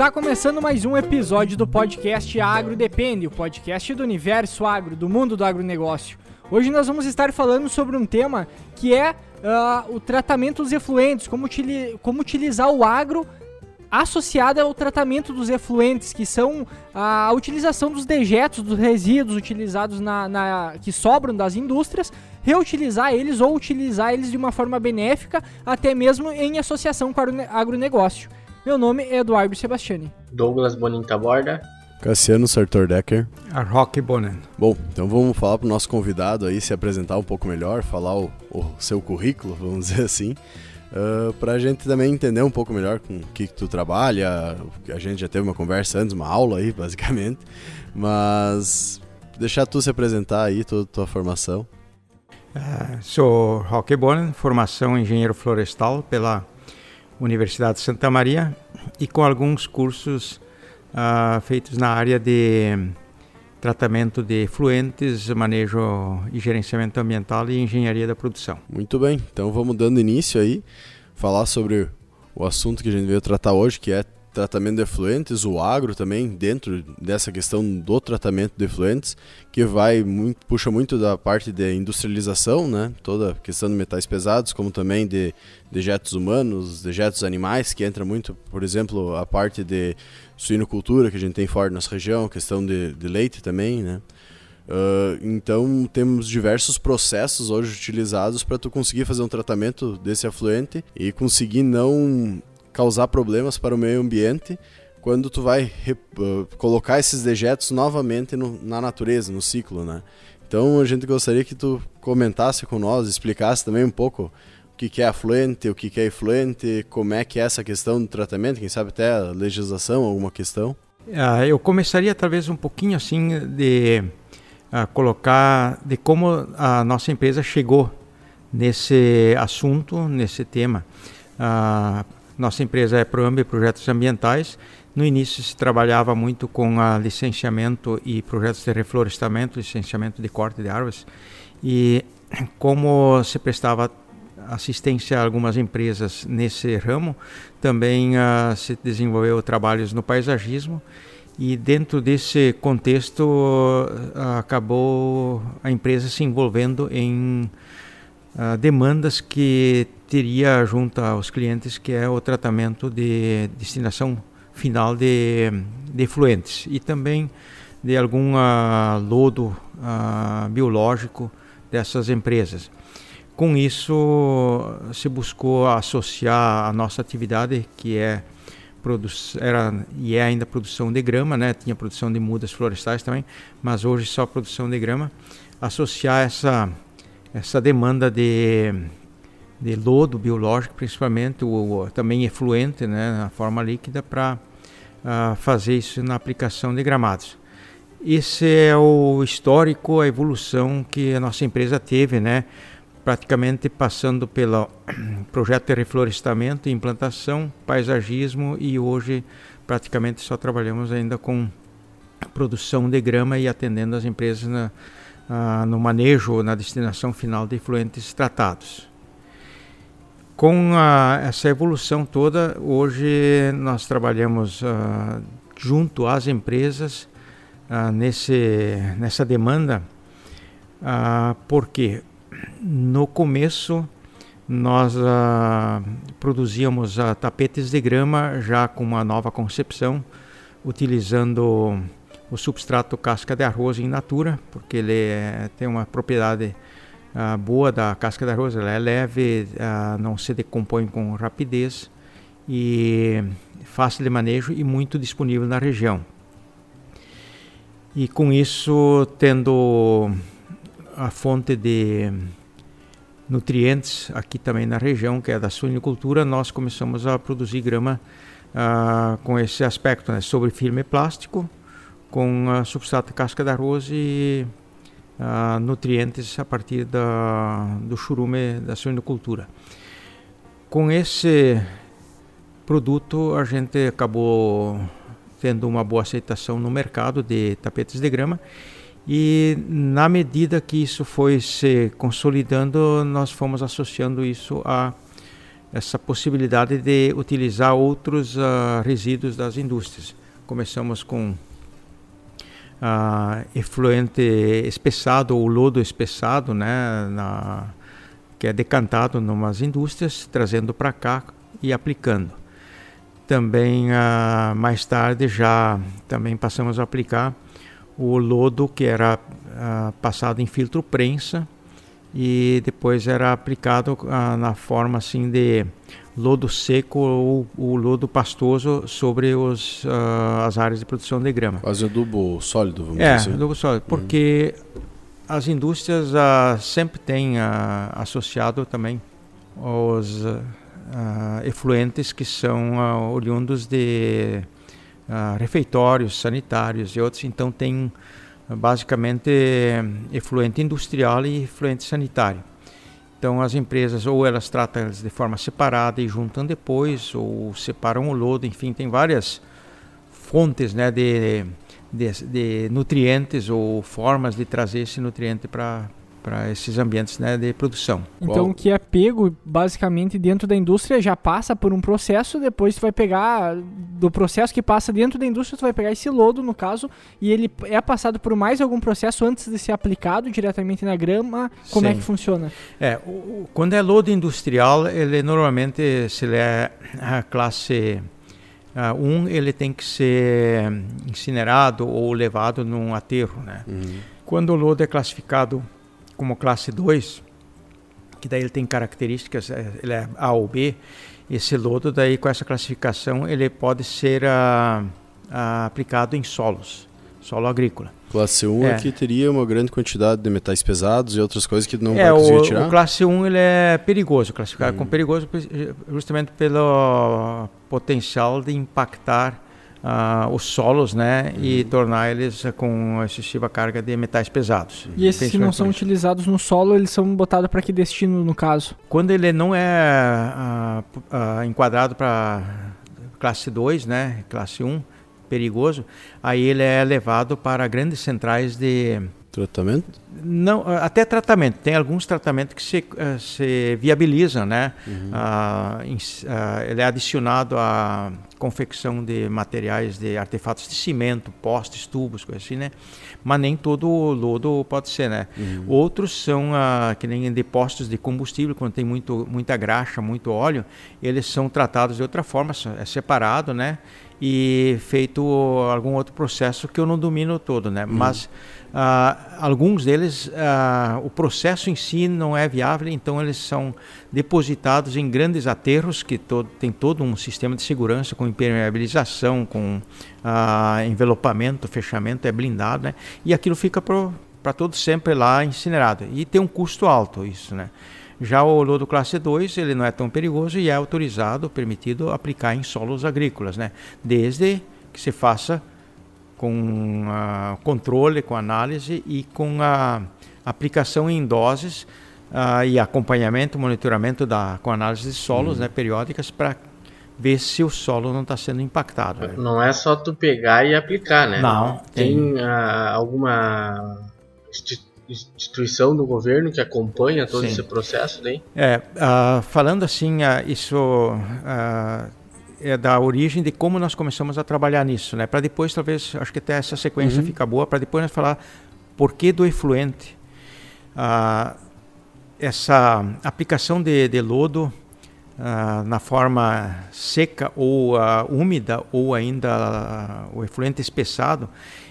Está começando mais um episódio do podcast Agro Depende, o podcast do universo agro, do mundo do agronegócio. Hoje nós vamos estar falando sobre um tema que é uh, o tratamento dos efluentes, como, utili como utilizar o agro associado ao tratamento dos efluentes, que são a utilização dos dejetos, dos resíduos utilizados na, na, que sobram das indústrias, reutilizar eles ou utilizar eles de uma forma benéfica, até mesmo em associação com o agronegócio. Meu nome é Eduardo Sebastiani. Douglas Bonita Borda. Cassiano Sartor Decker. A Rock Bonen. Bom, então vamos falar para o nosso convidado aí se apresentar um pouco melhor, falar o, o seu currículo, vamos dizer assim, uh, ah, para a gente também entender um pouco melhor com o que, que tu trabalha. A gente já teve uma conversa antes, uma aula aí, basicamente, mas deixar tu se apresentar aí, toda a tua formação. Uh, sou Roque Bonen, formação engenheiro florestal pela Universidade de Santa Maria e com alguns cursos uh, feitos na área de tratamento de efluentes, manejo e gerenciamento ambiental e engenharia da produção. Muito bem, então vamos dando início aí, falar sobre o assunto que a gente veio tratar hoje, que é tratamento de efluentes, o agro também, dentro dessa questão do tratamento de efluentes, que vai muito, puxa muito da parte de industrialização, né? toda a questão de metais pesados, como também de dejetos humanos, dejetos animais, que entra muito, por exemplo, a parte de suinocultura que a gente tem forte nossa região, questão de, de leite também, né? Uh, então temos diversos processos hoje utilizados para tu conseguir fazer um tratamento desse afluente e conseguir não causar problemas para o meio ambiente quando tu vai uh, colocar esses dejetos novamente no, na natureza, no ciclo, né? Então a gente gostaria que tu comentasse com nós, explicasse também um pouco o que, que é afluente, o que, que é efluente, como é que é essa questão do tratamento, quem sabe até a legislação, alguma questão. Ah, eu começaria talvez um pouquinho assim de uh, colocar de como a nossa empresa chegou nesse assunto, nesse tema. Uh, nossa empresa é Proambi Projetos Ambientais. No início se trabalhava muito com a licenciamento e projetos de reflorestamento, licenciamento de corte de árvores. E como se prestava assistência a algumas empresas nesse ramo, também uh, se desenvolveu trabalhos no paisagismo e dentro desse contexto uh, acabou a empresa se envolvendo em uh, demandas que teria junto aos clientes, que é o tratamento de destinação final de, de efluentes e também de algum uh, lodo uh, biológico dessas empresas. Com isso, se buscou associar a nossa atividade, que é era e é ainda produção de grama, né? Tinha produção de mudas florestais também, mas hoje só produção de grama. Associar essa essa demanda de de lodo biológico, principalmente, o, o também efluente, né, na forma líquida, para uh, ah, fazer isso na aplicação de gramados. Esse é o histórico, a evolução que a nossa empresa teve, né, praticamente passando pelo projeto de reflorestamento, implantação, paisagismo e hoje praticamente só trabalhamos ainda com produção de grama e atendendo as empresas na, uh, no manejo, na destinação final de efluentes tratados. Com a, essa evolução toda, hoje nós trabalhamos uh, junto às empresas uh, nesse, nessa demanda, uh, porque no começo nós produzíamos tapetes de grama já com uma nova concepção, utilizando o substrato casca de arroz em natura, porque ele é, tem uma propriedade uh, boa da casca de arroz, ela é leve, uh, não se decompõe com rapidez e fácil de manejo e muito disponível na região. E com isso, tendo a fonte de nutrientes aqui também na região, que é da suinicultura, nós começamos a produzir grama uh, com esse aspecto, né, sobre firme plástico, com uh, substrato casca de arroz e uh, nutrientes a partir da, do churume da suinocultura. Com esse produto, a gente acabou tendo uma boa aceitação no mercado de tapetes de grama e na medida que isso foi se consolidando, nós fomos associando isso a essa possibilidade de utilizar outros uh, resíduos das indústrias. Começamos com uh, efluente espessado ou lodo espessado, né, na, que é decantado em umas indústrias, trazendo para cá e aplicando. Também uh, mais tarde já também passamos a aplicar o lodo que era uh, passado em filtro prensa e depois era aplicado na forma assim de lodo seco ou o lodo pastoso sobre os, uh, as áreas de produção de grama. Quase adubo sólido, vamos é, dizer assim. adubo sólido, porque uhum. as indústrias uh, sempre têm uh, associado também os efluentes que são oriundos de refeitórios sanitários e outros, então tem basicamente efluente industrial e efluente sanitário. Então as empresas ou elas tratam elas de forma separada e juntam depois, ou separam o lodo, enfim, tem várias fontes né, de, de, de nutrientes ou formas de trazer esse nutriente para para esses ambientes né, de produção. Então, o que é pego basicamente dentro da indústria já passa por um processo, depois tu vai pegar do processo que passa dentro da indústria, tu vai pegar esse lodo, no caso, e ele é passado por mais algum processo antes de ser aplicado diretamente na grama. Como Sim. é que funciona? É, o, quando é lodo industrial, ele normalmente se ele é a classe Uh, um, ele tem que ser incinerado ou levado num aterro. Né? Uhum. Quando o lodo é classificado como classe 2, que daí ele tem características, é, ele é A ou B, esse lodo daí com essa classificação ele pode ser uh, uh, aplicado em solos, solo agrícola. Classe 1 é. aqui teria uma grande quantidade de metais pesados e outras coisas que não é, vai conseguir o, tirar? o classe 1 ele é perigoso, classificado hum. como perigoso justamente pelo potencial de impactar uh, os solos, né, uhum. e tornar eles com excessiva carga de metais pesados. E esses que não são utilizados no solo, eles são botados para que destino, no caso? Quando ele não é uh, uh, enquadrado para classe 2, né, classe 1, perigoso, aí ele é levado para grandes centrais de Tratamento? Não, até tratamento. Tem alguns tratamentos que se, uh, se viabilizam, né? Uhum. Uh, in, uh, ele é adicionado à confecção de materiais, de artefatos de cimento, postes, tubos, coisas assim, né? Mas nem todo lodo pode ser, né? Uhum. Outros são, que nem depósitos de combustível, quando tem muito, muita graxa, muito óleo, eles são tratados de outra forma, é separado, né? E feito algum outro processo que eu não domino todo, né? Uhum. Mas Uh, alguns deles, uh, o processo em si não é viável, então eles são depositados em grandes aterros que todo, tem todo um sistema de segurança com impermeabilização, com uh, envelopamento, fechamento, é blindado, né? E aquilo fica para todo sempre lá incinerado. E tem um custo alto isso, né? Já o lodo classe 2, ele não é tão perigoso e é autorizado, permitido aplicar em solos agrícolas, né? Desde que se faça com uh, controle, com análise e com a aplicação em doses uh, e acompanhamento, monitoramento da, com análise de solos uhum. né, periódicas para ver se o solo não está sendo impactado. Né? Não é só tu pegar e aplicar, né? Não. Tem, tem uh, alguma instituição do governo que acompanha todo Sim. esse processo daí? É, falando assim, isso é da origem de como nós começamos a trabalhar nisso, né? Para depois, talvez, acho que até essa sequência uhum. fica boa, para depois nós falar por que do efluente. Ah, essa aplicação de, de lodo ah, na forma seca ou ah, úmida ou ainda ah, o efluente espessado,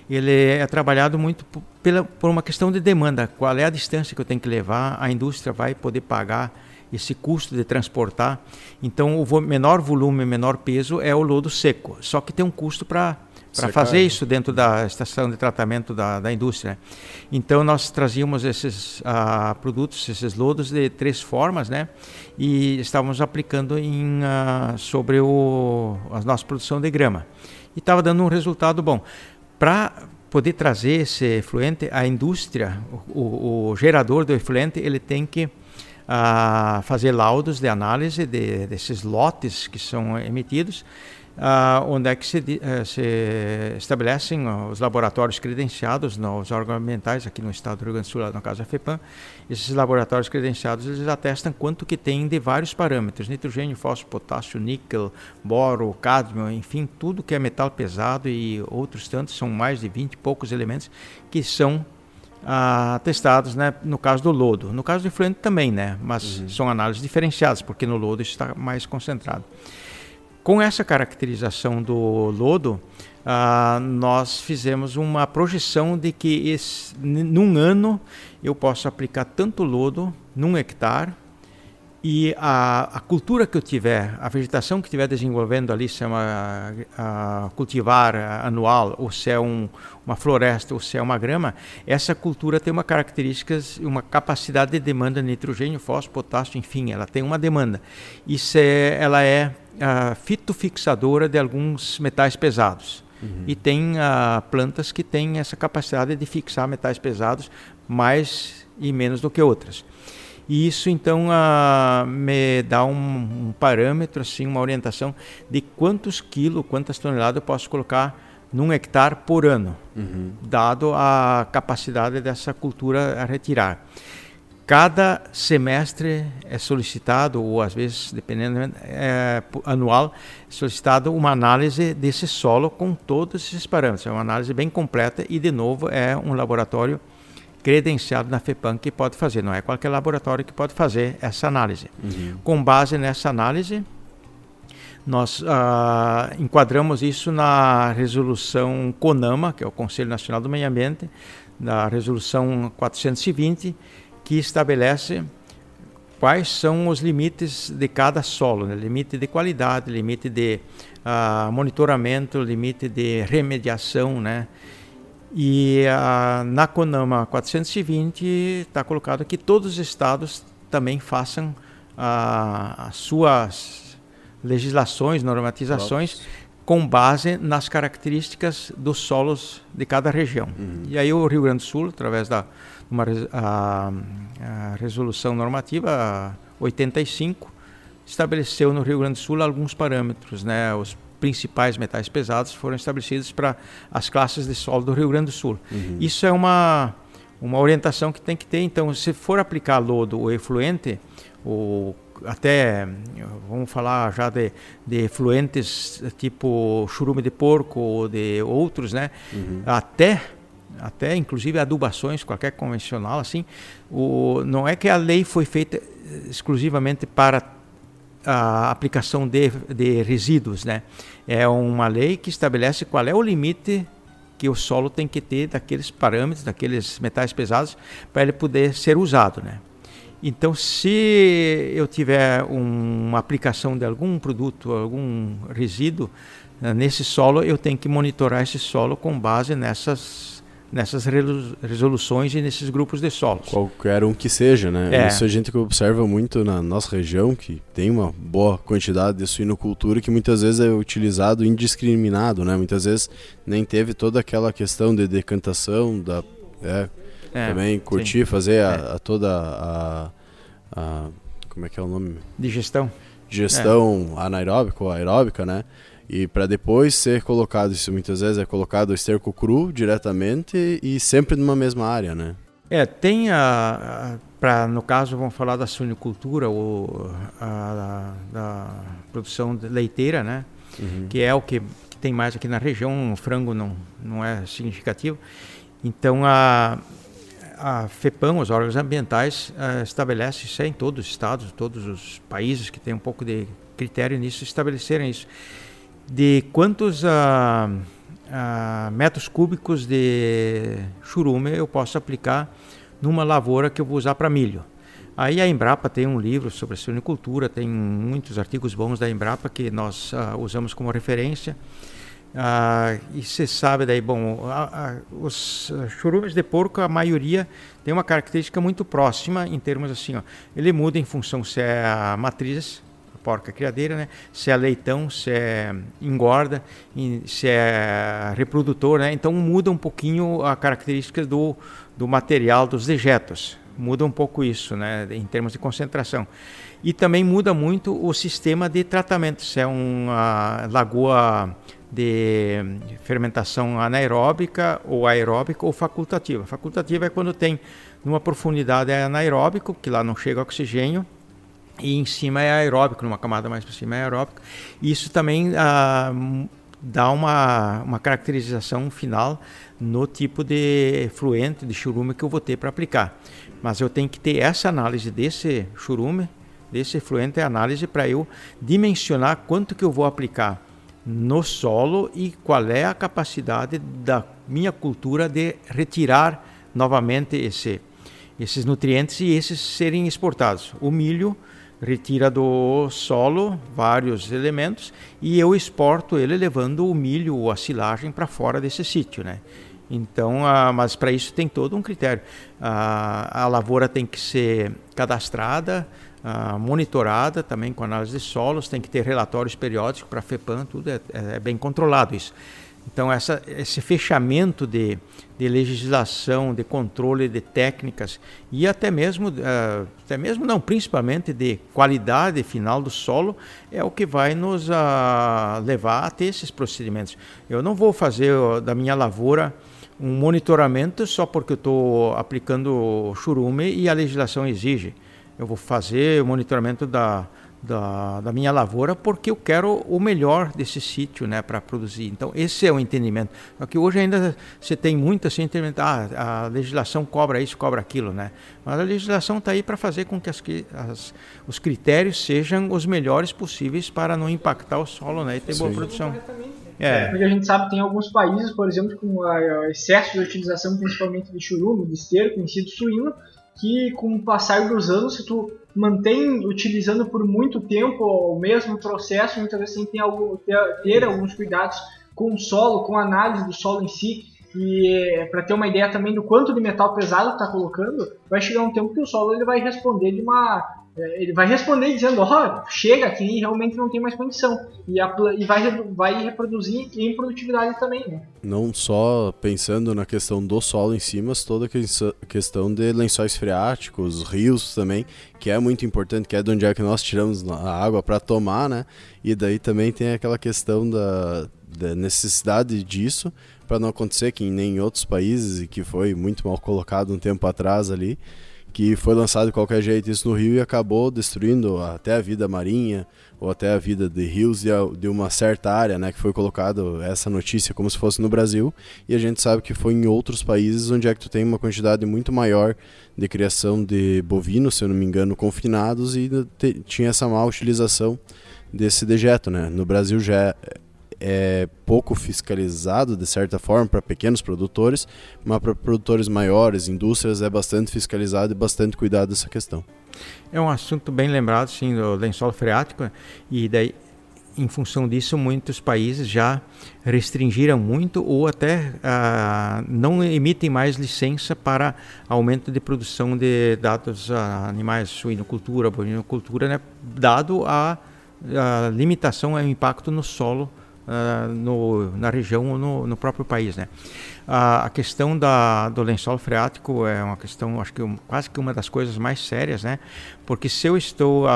ele é trabalhado muito pela, por uma questão de demanda. Qual é a distância que eu tenho que levar? A indústria vai poder pagar esse custo de transportar. Então, o menor volume, menor peso é o lodo seco. Só que tem um custo para para fazer isso dentro da estação de tratamento da, da indústria. Então nós trazíamos esses uh, produtos, esses lodos de três formas, né? E estávamos aplicando em, uh, sobre o, a nossa produção de grama. E estava dando um resultado bom. Para poder trazer esse efluente, a indústria, o, o, o gerador do efluente, ele tem que a fazer laudos de análise de, desses lotes que são emitidos uh, onde é que se, uh, se, estabelecem os laboratórios credenciados nos órgãos ambientais aqui no estado do Rio Grande do Sul, no caso da FEPAM. Esses laboratórios credenciados eles atestam quanto que tem de vários parâmetros: nitrogênio, fósforo, potássio, níquel, boro, cádmio, enfim, tudo que é metal pesado e outros tantos, são mais de 20 e poucos elementos que são ah, testados, né, no caso do lodo. No caso do efluente também, né, mas uhum. são análises diferenciadas, porque no lodo está mais concentrado. Com essa caracterização do lodo, ah, nós fizemos uma projeção de que esse, num ano eu posso aplicar tanto lodo num hectare e a, a, cultura que eu tiver, a vegetação que estiver desenvolvendo ali, se é uma a, cultivar anual, ou se é um, uma floresta, ou se é uma grama, essa cultura tem uma característica, uma capacidade de demanda de nitrogênio, fósforo, potássio, enfim, ela tem uma demanda. Isso é, ela é a fitofixadora de alguns metais pesados. Uhum. E tem plantas que têm essa capacidade de fixar metais pesados mais e menos do que outras. E isso então uh, me dá um, um, parâmetro, assim, uma orientação de quantos quilos, quantas toneladas eu posso colocar num hectare por ano, uhum. dado a capacidade dessa cultura a retirar. Cada semestre é solicitado, ou às vezes, dependendo, é, anual, é solicitado uma análise desse solo com todos esses parâmetros. É uma análise bem completa e, de novo, é um laboratório credenciado na FEPAM que pode fazer, não é qualquer laboratório que pode fazer essa análise. Uhum. Com base nessa análise, nós ah, enquadramos isso na resolução CONAMA, que é o Conselho Nacional do Meio Ambiente, na resolução 420, que estabelece quais são os limites de cada solo, né? limite de qualidade, limite de uh, monitoramento, limite de remediação, né? E uh, na CONAMA 420 está colocado que todos os estados também façam uh, as suas legislações, normatizações com base nas características dos solos de cada região. Uhum. E aí o Rio Grande do Sul, através da uma, a, a resolução normativa 85, estabeleceu no Rio Grande do Sul alguns parâmetros, né? Os principais metais pesados foram estabelecidos para as classes de solo do Rio Grande do Sul. Uhum. Isso é uma, uma orientação que tem que ter. Então, se for aplicar lodo ou efluente, ou até, vamos falar já de, de efluentes tipo churume de porco ou de outros, né? Uhum. Até até inclusive adubações, qualquer convencional assim, o, não é que a lei foi feita exclusivamente para a aplicação de, de resíduos, né? É uma lei que estabelece qual é o limite que o solo tem que ter daqueles parâmetros, daqueles metais pesados, para ele poder ser usado, né? Então, se eu tiver um, uma aplicação de algum produto, algum resíduo né, nesse solo, eu tenho que monitorar esse solo com base nessas nessas resoluções e nesses grupos de solos. Qualquer um que seja, né? É. Isso a gente observa muito na nossa região, que tem uma boa quantidade de suinocultura que muitas vezes é utilizado indiscriminado, né? Muitas vezes nem teve toda aquela questão de decantação, da, é, é, também curtir, sim. fazer a, é. a toda a, a, Como é que é o nome? Digestão. Digestão é. anaeróbica ou aeróbica, né? E para depois ser colocado, isso muitas vezes é colocado esterco cru diretamente e sempre numa mesma área, né? É, tem a, a para no caso vamos falar da suinicultura ou a, da produção leiteira, né? Uhum. Que é o que, que, tem mais aqui na região. O frango não não é significativo. Então a a FEPAM, os órgãos ambientais, uh, estabelece isso em todos os estados, todos os países que têm um pouco de critério nisso, estabelecerem isso de quantos uh, uh, metros cúbicos de churume eu posso aplicar numa lavoura que eu vou usar para milho. Aí a Embrapa tem um livro sobre a silvicultura, tem muitos artigos bons da Embrapa que nós uh, usamos como referência. E você sabe daí, bom, os churumes de porco, a maioria tem uma característica muito próxima em termos assim, ó, ele muda em função se é a matriz porca criadeira, né? Se é leitão, se é engorda, se é reprodutor, né? Então muda um pouquinho a característica do, do material dos dejetos. muda um pouco isso, né, em termos de concentração. E também muda muito o sistema de tratamento, se é uma lagoa de fermentação anaeróbica ou aeróbica ou facultativa. Facultativa é quando tem numa profundidade anaeróbico, que lá não chega oxigênio, e em cima é aeróbico, numa camada mais para cima é aeróbico. Isso também ah, dá uma, uma caracterização final no tipo de fluente, de churume que eu vou ter para aplicar. Mas eu tenho que ter essa análise desse churume, desse fluente, análise para eu dimensionar quanto que eu vou aplicar no solo e qual é a capacidade da minha cultura de retirar novamente esse, esses nutrientes e esses serem exportados. O milho retira do solo vários elementos e eu exporto ele levando o milho ou a silagem para fora desse sítio, né? Então, ah, mas para isso tem todo um critério. Ah, a lavoura tem que ser cadastrada, ah, monitorada também com análise de solos, tem que ter relatórios periódicos para a FEPAM, tudo é, é, bem controlado isso. Então, essa, esse fechamento de, de legislação, de controle de técnicas e até mesmo, uh, até mesmo não, principalmente de qualidade final do solo, é o que vai nos uh, levar a ter esses procedimentos. Eu não vou fazer uh, da minha lavoura um monitoramento só porque eu estou aplicando churume e a legislação exige. Eu vou fazer o monitoramento da, da, da, minha lavoura porque eu quero o melhor desse sítio né, para produzir. Então, esse é o entendimento. Só que hoje ainda você tem muito assim, entendimento, ah, a legislação cobra isso, cobra aquilo, né? Mas a legislação está aí para fazer com que as, as, os critérios sejam os melhores possíveis para não impactar o solo né, e ter Sim. boa produção. É. Porque a gente sabe que tem alguns países, por exemplo, com excesso de utilização principalmente de churume, de esterco, em sido suíno, que com o passar dos anos, se tu mantém utilizando por muito tempo o mesmo processo, muitas vezes tem que ter, ter alguns cuidados com o solo, com a análise do solo em si, e para ter uma ideia também do quanto de metal pesado está colocando, vai chegar um tempo que o solo ele vai responder de uma ele vai responder dizendo, ó, oh, chega aqui realmente não tem mais condição. E, a, e vai, vai reproduzir em produtividade também, né? Não só pensando na questão do solo em si, mas toda a questão de lençóis freáticos, rios também, que é muito importante, que é de onde é que nós tiramos a água para tomar, né? E daí também tem aquela questão da, da necessidade disso para não acontecer que nem em outros países e que foi muito mal colocado um tempo atrás ali, que foi lançado de qualquer jeito isso no rio e acabou destruindo até a vida marinha ou até a vida de rios de uma certa área, né, que foi colocado essa notícia como se fosse no Brasil e a gente sabe que foi em outros países onde é que tu tem uma quantidade muito maior de criação de bovinos, se eu não me engano, confinados e tinha essa má utilização desse dejeto, né? No Brasil já é é pouco fiscalizado de certa forma para pequenos produtores, mas para produtores maiores, indústrias, é bastante fiscalizado e bastante cuidado dessa questão. É um assunto bem lembrado, sim, do lençol freático, e daí em função disso, muitos países já restringiram muito ou até ah, não emitem mais licença para aumento de produção de dados ah, animais, suinocultura, bovinocultura, né, dado a, a limitação ao impacto no solo uh, no, na região ou no, no próprio país. Né? Uh, a questão da, do lençol freático é uma questão, acho que um, quase que uma das coisas mais sérias, né? porque se eu estou uh,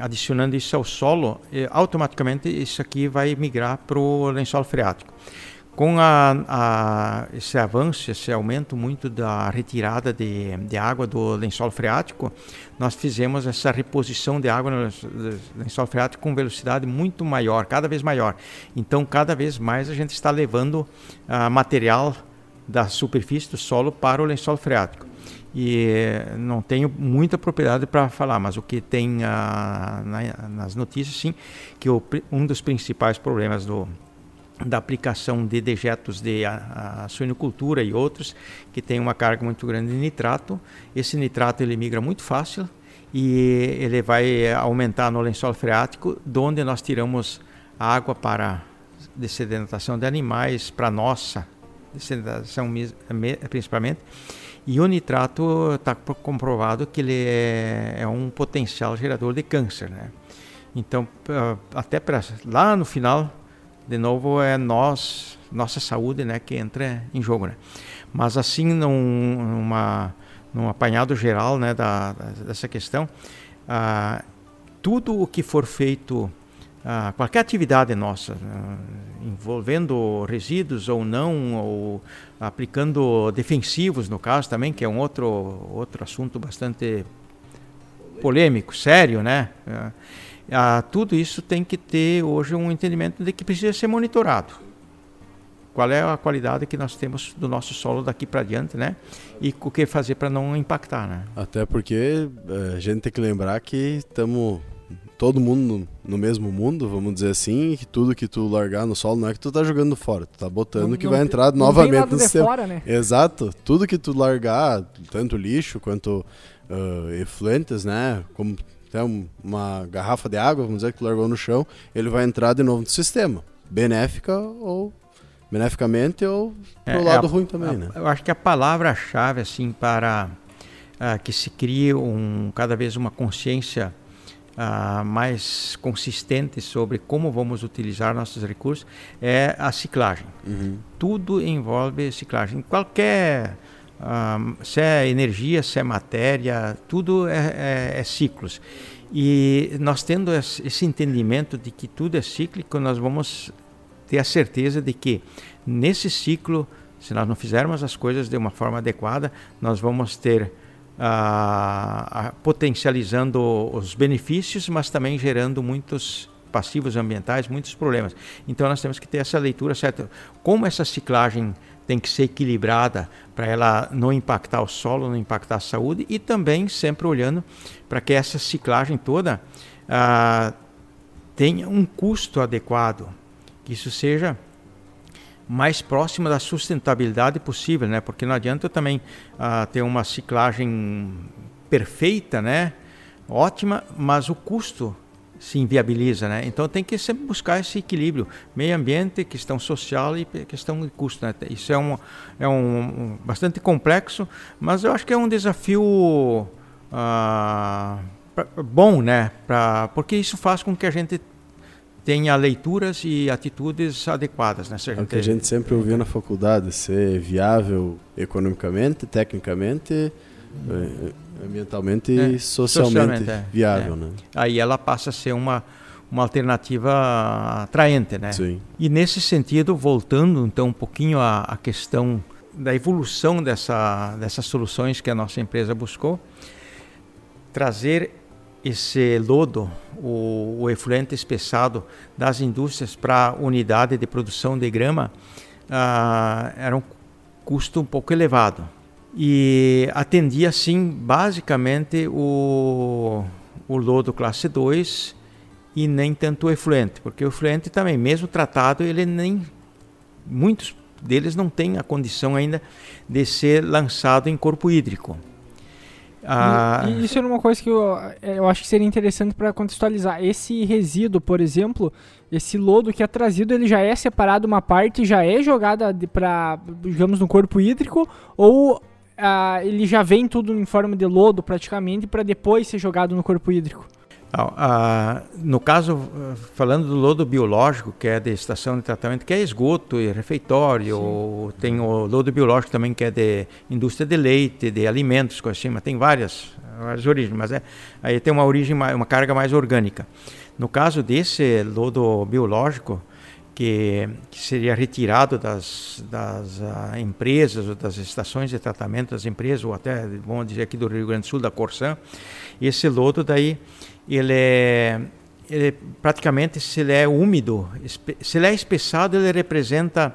adicionando isso ao solo, eh, automaticamente isso aqui vai migrar para o lençol freático. Com a, a, esse avanço, esse aumento muito da retirada de, de, água do lençol freático, nós fizemos essa reposição de água no lençol freático com velocidade muito maior, cada vez maior. Então, cada vez mais a gente está levando uh, material da superfície do solo para o lençol freático. E não tenho muita propriedade para falar, mas o que tem uh, na, nas notícias, sim, que o, um dos principais problemas do da aplicação de dejetos de a, suinocultura e outros que tem uma carga muito grande de nitrato. Esse nitrato ele migra muito fácil e ele vai aumentar no lençol freático, de onde nós tiramos água para dessedentação de animais, para nossa dessedentação principalmente. E o nitrato está comprovado que ele é, é, um potencial gerador de câncer, né? Então, até para lá no final de novo é nós, nossa saúde, né, que entra em jogo, né? Mas assim, num, numa num apanhado geral né, da, dessa questão, ah, tudo o que for feito, ah, qualquer atividade nossa, ah, envolvendo resíduos ou não, ou aplicando defensivos no caso também, que é um outro, outro assunto bastante polêmico, sério, né? Ah, tudo isso tem que ter hoje um entendimento de que precisa ser monitorado. Qual é a qualidade que nós temos do nosso solo daqui para diante, né? E o que fazer para não impactar, né? Até porque eh, a gente tem que lembrar que estamos todo mundo no, mesmo mundo, vamos dizer assim, e que tudo que tu largar no solo não é que tu tá jogando fora, tu tá botando não, que não, vai entrar novamente no sistema. Fora, né? Exato. Tudo que tu largar, tanto lixo quanto uh, efluentes, né? Como até uma garrafa de água, vamos dizer, que largou no chão, ele vai entrar de novo no sistema. Benéfica ou beneficamente ou pro é, lado é a, ruim também, a, né? Eu acho que a palavra-chave assim para uh, que se crie um cada vez uma consciência uh, mais consistente sobre como vamos utilizar nossos recursos é a ciclagem. Uhum. Tudo envolve ciclagem. Qualquer se é energia, se é matéria, tudo é, é, é ciclos. E nós tendo esse entendimento de que tudo é cíclico, nós vamos ter a certeza de que nesse ciclo, se nós não fizermos as coisas de uma forma adequada, nós vamos ter uh, potencializando os benefícios, mas também gerando muitos passivos ambientais, muitos problemas. Então nós temos que ter essa leitura certa. Como essa ciclagem tem que ser equilibrada para ela não impactar o solo, não impactar a saúde e também sempre olhando para que essa ciclagem toda ah, tenha um custo adequado, que isso seja mais próximo da sustentabilidade possível, né? Porque não adianta também ah, ter uma ciclagem perfeita, né? Ótima, mas o custo se inviabiliza, né? Então tem que sempre buscar esse equilíbrio, meio ambiente, questão social e questão de custo, né? Isso é um é um, um bastante complexo, mas eu acho que é um desafio uh, pra, bom, né? Pra, porque isso faz com que a gente tenha leituras e atitudes adequadas, né? Se é o que a gente sempre ouviu na faculdade, ser viável economicamente, tecnicamente. Hum ambientalmente e é, socialmente, socialmente é, viável, é. né? Aí ela passa a ser uma uma alternativa atraente, né? Sim. E nesse sentido, voltando então um pouquinho à, à questão da evolução dessa, dessas soluções que a nossa empresa buscou, trazer esse lodo, o, o efluente espessado das indústrias para a unidade de produção de grama, ah, era um custo um pouco elevado e atendia sim basicamente o, o lodo classe 2 e nem tanto o efluente, porque o efluente também, mesmo tratado, ele nem muitos deles não têm a condição ainda de ser lançado em corpo hídrico. Ah, e, e isso é uma coisa que eu, eu acho que seria interessante para contextualizar. Esse resíduo, por exemplo, esse lodo que é trazido, ele já é separado uma parte, já é jogada para, digamos, no corpo hídrico, ou ah, ele já vem tudo em forma de lodo praticamente para depois ser jogado no corpo hídrico. Ah, ah, no caso, falando do lodo biológico, que é de estação de tratamento, que é esgoto e refeitório, tem o lodo biológico também, que é de indústria de leite, de alimentos, coisa assim, mas tem várias, várias origens, mas é, aí tem uma origem, uma carga mais orgânica. No caso desse lodo biológico, que, que seria retirado das, das uh, empresas das estações de tratamento das empresas, ou até, vamos dizer aqui do Rio Grande do Sul, da Corsã, esse lodo daí, ele é, ele praticamente, se ele é úmido, se ele é espessado, ele representa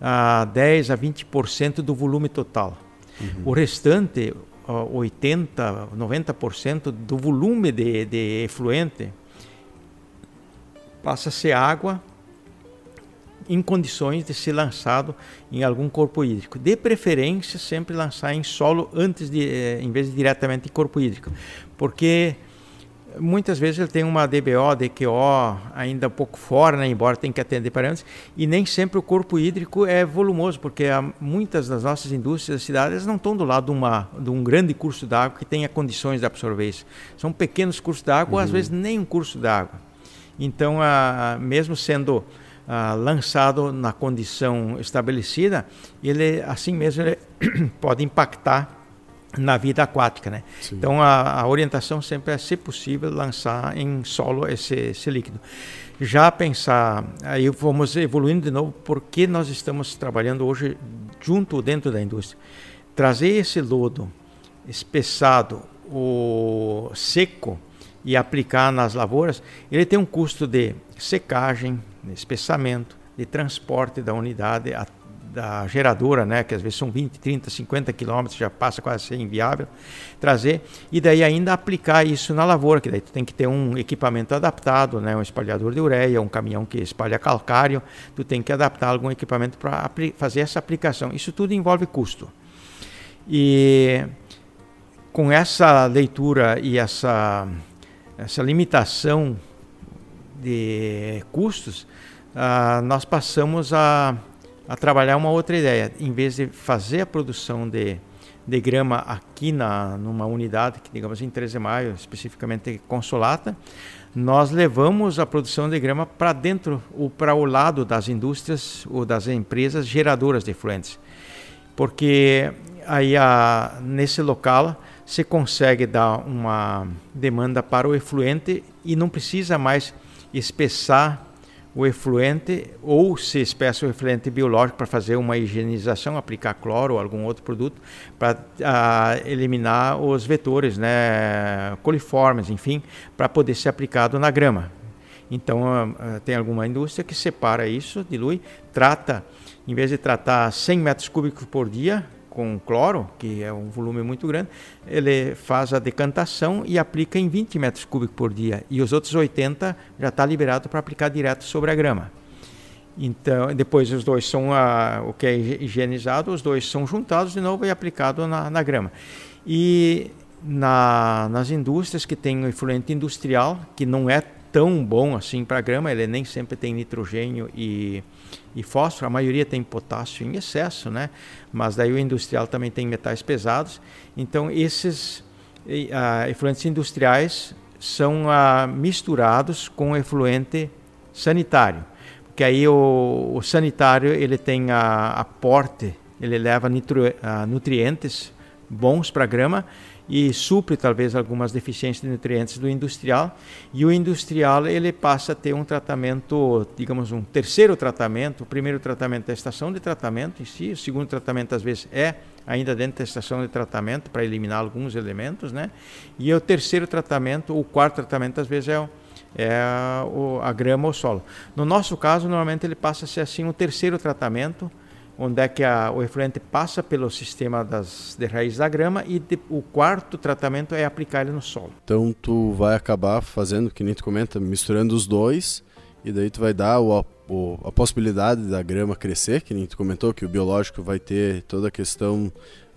uh, 10 a 20% do volume total. Uhum. O restante, uh, 80, 90% do volume de, de efluente passa a ser água em condições de ser lançado em algum corpo hídrico. De preferência, sempre lançar em solo antes de, eh, em vez de diretamente em corpo hídrico, porque muitas vezes ele tem uma DBO, DQO ainda um pouco fora, né, embora tenha que atender parâmetros, e nem sempre o corpo hídrico é volumoso, porque há, muitas das nossas indústrias das cidades não estão do lado de, uma, de um grande curso d'água que tenha condições de absorver isso. São pequenos cursos d'água, uhum. às vezes nem um curso d'água. Então, a, mesmo sendo ah, lançado na condição estabelecida, ele assim mesmo ele pode impactar na vida aquática, né? Sim. Então a, a, orientação sempre é, se possível, lançar em solo esse, esse líquido. Já pensar, aí vamos evoluindo de novo, porque nós estamos trabalhando hoje junto dentro da indústria. Trazer esse lodo espessado, o seco e aplicar nas lavouras, ele tem um custo de secagem, de espessamento, de transporte da unidade da geradora, né, que às vezes são 20, 30, 50 quilômetros, já passa quase a ser inviável, trazer, e daí ainda aplicar isso na lavoura, que daí tu tem que ter um equipamento adaptado, né, um espalhador de ureia, um caminhão que espalha calcário, tu tem que adaptar algum equipamento para fazer essa aplicação. Isso tudo envolve custo. E com essa leitura e essa, essa limitação de custos, uh, nós passamos a a trabalhar uma outra ideia. Em vez de fazer a produção de, de grama aqui na, numa unidade, que digamos em 13 de maio, especificamente Consolata, nós levamos a produção de grama para dentro ou para o lado das indústrias ou das empresas geradoras de efluentes. Porque aí a, nesse local se consegue dar uma demanda para o efluente e não precisa mais espessar o efluente ou se espessa o efluente biológico para fazer uma higienização, aplicar cloro ou algum outro produto para uh, eliminar os vetores, né, coliformes, enfim, para poder ser aplicado na grama. Então uh, tem alguma indústria que separa isso, dilui, trata, em vez de tratar 100 metros cúbicos por dia, com cloro, que é um volume muito grande, ele faz a decantação e aplica em 20 metros cúbicos por dia. E os outros 80 já está liberado para aplicar direto sobre a grama. Então, depois os dois são a, o que é higienizado, os dois são juntados de novo e aplicado na, na grama. E na, nas indústrias que tem o efluente industrial, que não é tão bom assim para a grama, ele nem sempre tem nitrogênio e, e fósforo, a maioria tem potássio em excesso, né? mas daí o industrial também tem metais pesados. Então, esses uh, efluentes industriais são uh, misturados com efluente sanitário, porque aí o, o sanitário ele tem a aporte, ele leva nitro, uh, nutrientes bons para a grama e supre talvez algumas deficiências de nutrientes do industrial e o industrial ele passa a ter um tratamento, digamos um terceiro tratamento, o primeiro tratamento é a estação de tratamento em si, o segundo tratamento às vezes é ainda dentro da estação de tratamento para eliminar alguns elementos, né? E o terceiro tratamento, o quarto tratamento às vezes é o é a, a grama ou solo. No nosso caso, normalmente ele passa a ser assim o terceiro tratamento, onde é que a, o efluente passa pelo sistema das, de raiz da grama e de, o quarto tratamento é aplicar ele no solo. Então tu vai acabar fazendo, que nem tu comenta, misturando os dois e daí tu vai dar o, o, a possibilidade da grama crescer, que nem tu comentou, que o biológico vai ter toda a questão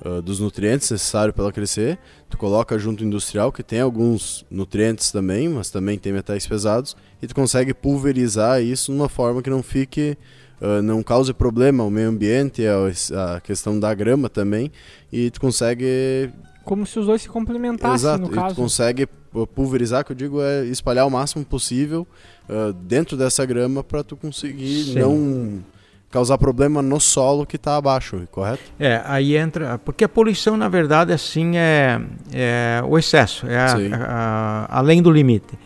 uh, dos nutrientes necessários para ela crescer. Tu coloca junto industrial, que tem alguns nutrientes também, mas também tem metais pesados, e tu consegue pulverizar isso de uma forma que não fique uh, não cause problema ao meio ambiente, a, a questão da grama também, e tu consegue como se os dois se complementassem Exato, no e caso. tu consegue pulverizar, que eu digo é espalhar o máximo possível uh, dentro dessa grama para tu conseguir Sim. não causar problema no solo que está abaixo, correto? É, aí entra, porque a poluição na verdade assim é, é o excesso, é a, a, a, além do limite.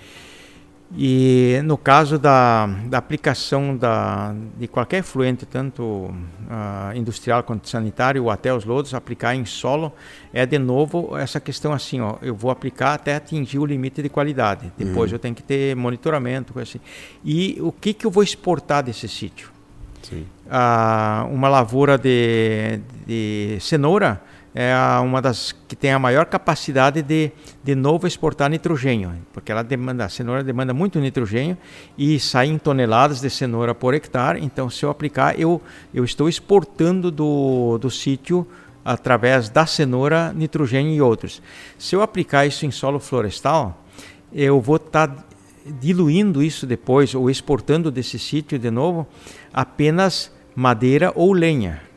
E no caso da, da aplicação da, de qualquer efluente, tanto uh, industrial quanto sanitário, ou até os lodos, aplicar em solo, é de novo essa questão assim, ó, eu vou aplicar até atingir o limite de qualidade. Depois uhum. eu tenho que ter monitoramento, assim. E o que, que eu vou exportar desse sítio? Uh, uma lavoura de, de cenoura, é uma das que tem a maior capacidade de, de novo exportar nitrogênio, porque ela demanda, a cenoura demanda muito nitrogênio e sai em toneladas de cenoura por hectare. Então, se eu aplicar, eu, eu estou exportando do, do sítio através da cenoura nitrogênio e outros. Se eu aplicar isso em solo florestal, eu vou estar tá diluindo isso depois ou exportando desse sítio de novo apenas madeira ou lenha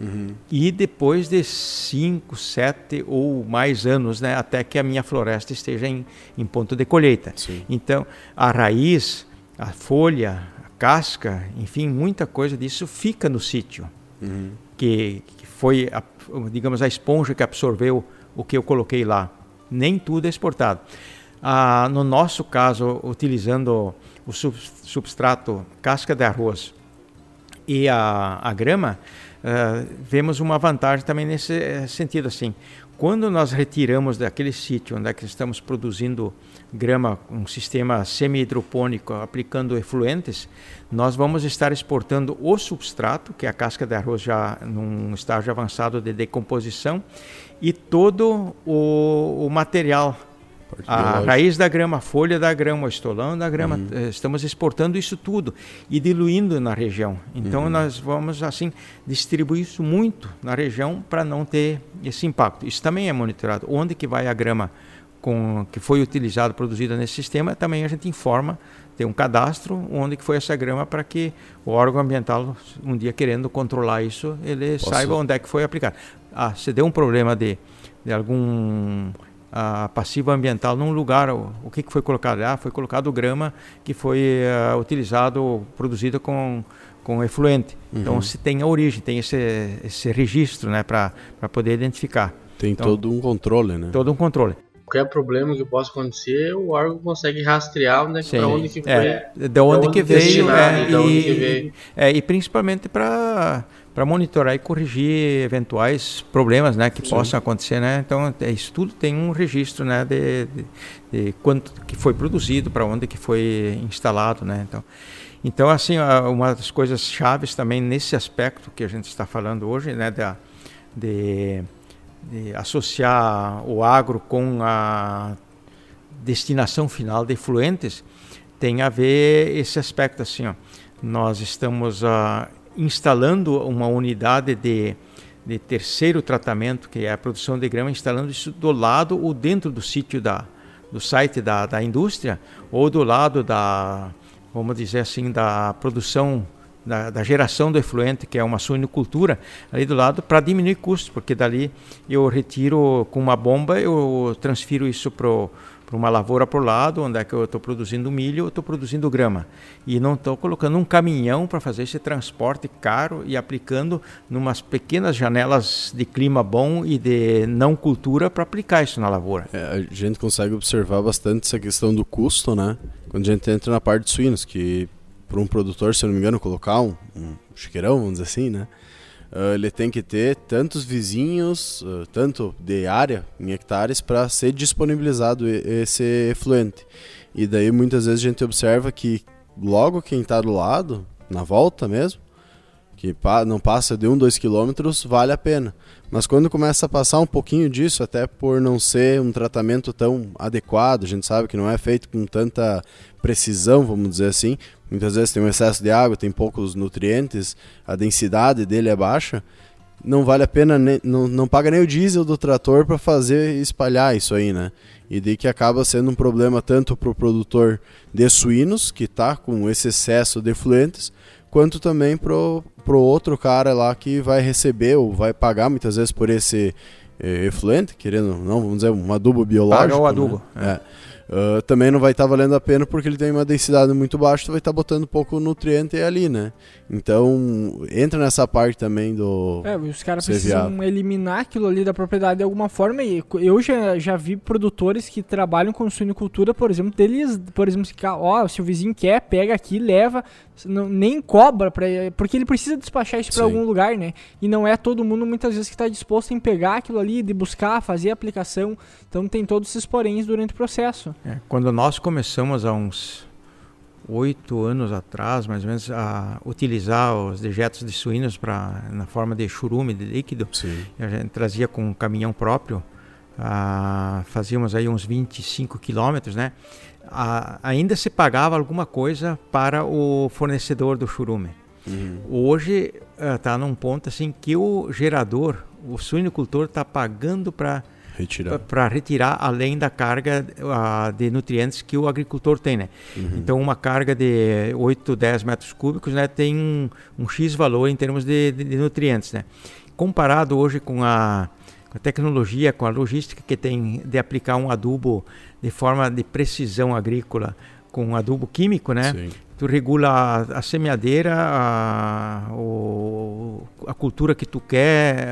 Uhum. E depois de 5, 7 ou mais anos, né, até que a minha floresta esteja em, em ponto de colheita. Sim. Então, a raiz, a folha, a casca, enfim, muita coisa disso fica no sítio, uhum. que, que, foi, a, digamos, a esponja que absorveu o que eu coloquei lá. Nem tudo é exportado. Ah, no nosso caso, utilizando o substrato casca de arroz e a, a grama, uh, vemos uma vantagem também nesse eh, sentido assim. Quando nós retiramos daquele sítio onde é que estamos produzindo grama, um sistema semi-hidropônico aplicando efluentes, nós vamos estar exportando o substrato, que é a casca de arroz já num estágio avançado de decomposição, e todo o, o material a raiz da grama, a folha da grama, o estolão da grama, uhum. Eh, estamos exportando isso tudo e diluindo na região. Então uhum. nós vamos assim distribuir isso muito na região para não ter esse impacto. Isso também é monitorado. Onde que vai a grama com que foi utilizada, produzida nesse sistema, também a gente informa, tem um cadastro onde que foi essa grama para que o órgão ambiental, um dia querendo controlar isso, ele Posso... saiba onde é que foi aplicado. Ah, se deu um problema de, de algum a passiva ambiental num lugar. O, o que, que foi colocado? Ah, foi colocado grama que foi uh, utilizado, produzida com, com efluente. Uhum. Então se tem a origem, tem esse, esse registro né, para poder identificar. Tem então, todo um controle, né? Todo um controle. Qualquer problema que possa acontecer, o órgão consegue rastrear onde, é onde que foi. É, de onde, onde que veio, é, e, onde que veio. É, e principalmente para para monitorar e corrigir eventuais problemas né, que Sim. possam acontecer. Né? Então, é, isso tudo tem um registro né, de, de, de quanto que foi produzido, para onde que foi instalado. Né? Então, então, assim, uma das coisas chaves também nesse aspecto que a gente está falando hoje, né, de, de, de associar o agro com a destinação final de efluentes, tem a ver esse aspecto assim, ó. Nós estamos uh, instalando uma unidade de, de terceiro tratamento, que é a produção de grama, instalando isso do lado ou dentro do sítio da, do site da, da indústria, ou do lado da, vamos dizer assim, da produção da, da, geração do efluente, que é uma suinocultura, ali do lado, para diminuir custos, porque dali eu retiro com uma bomba, eu transfiro isso para uma lavoura para o lado, onde é que eu estou produzindo milho, eu estou produzindo grama. E não estou colocando um caminhão para fazer esse transporte caro e aplicando numas pequenas janelas de clima bom e de não cultura para aplicar isso na lavoura. É, a gente consegue observar bastante essa questão do custo, né? Quando a gente entra na parte de suínos, que para um produtor, se eu não me engano, colocar um, um chiqueirão, vamos dizer assim, né? uh, ele tem que ter tantos vizinhos, uh, tanto de área em hectares, para ser disponibilizado esse efluente. E daí muitas vezes a gente observa que logo quem está do lado, na volta mesmo, que não passa de 1, 2 quilômetros, vale a pena. Mas quando começa a passar um pouquinho disso, até por não ser um tratamento tão adequado, a gente sabe que não é feito com tanta precisão, vamos dizer assim, muitas vezes tem um excesso de água, tem poucos nutrientes, a densidade dele é baixa, não vale a pena, não, não paga nem o diesel do trator para fazer espalhar isso aí, né? E daí que acaba sendo um problema tanto para o produtor de suínos, que está com esse excesso de efluentes, quanto também pro, pro outro cara lá que vai receber ou vai pagar muitas vezes por esse eh, efluente, querendo não, vamos dizer, um adubo biológico. Paga o adubo. Né? É. É. Uh, também não vai estar tá valendo a pena porque ele tem uma densidade muito baixa, tu vai estar tá botando pouco nutriente ali, né? Então, entra nessa parte também do. É, os caras precisam eliminar aquilo ali da propriedade de alguma forma. E eu já, já vi produtores que trabalham com suinocultura, por exemplo, deles, por exemplo, se, ó, se o vizinho quer, pega aqui, leva, não, nem cobra, pra, porque ele precisa despachar isso para algum lugar, né? E não é todo mundo muitas vezes que está disposto em pegar aquilo ali, de buscar, fazer a aplicação. Então tem todos esses poréns durante o processo. É, quando nós começamos há uns oito anos atrás, mais ou menos, a utilizar os dejetos de suínos para na forma de churume, de líquido, Sim. a gente trazia com um caminhão próprio, a, fazíamos aí uns 25 quilômetros, né? A, ainda se pagava alguma coisa para o fornecedor do churume. Uhum. Hoje está eh, uh, num ponto assim que o gerador, o suinocultor está pagando para retirar. para retirar além da carga uh, de nutrientes que o agricultor tem, né? Uhum. Então uma carga de 8, 10 metros cúbicos, né, tem um, um X valor em termos de, de, de, nutrientes, né? Comparado hoje com a, com a tecnologia, com a logística que tem de aplicar um adubo de forma de precisão agrícola com adubo químico, né? Sim. Tu regula a, a semeadeira, a, o, a cultura que tu quer,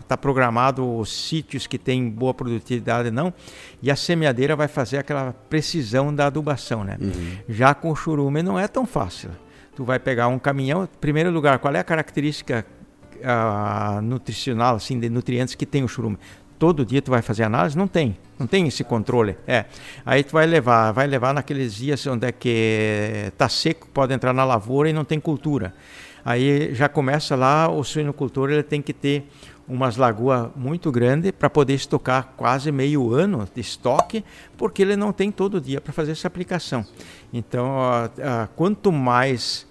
está programado os sítios que tem boa produtividade não, e a semeadeira vai fazer aquela precisão da adubação, né? Uhum. Já com o churume não é tão fácil. Tu vai pegar um caminhão, primeiro lugar, qual é a característica uh, nutricional, assim, de nutrientes que tem o churume? todo dia tu vai fazer análise? Não tem, não tem esse controle. É. Aí tu vai levar, vai levar naqueles dias onde é que tá seco, pode entrar na lavoura e não tem cultura. Aí já começa lá o suinocultor, ele tem que ter umas lagoas muito grandes para poder estocar quase meio ano de estoque, porque ele não tem todo dia para fazer essa aplicação. Então, quanto mais,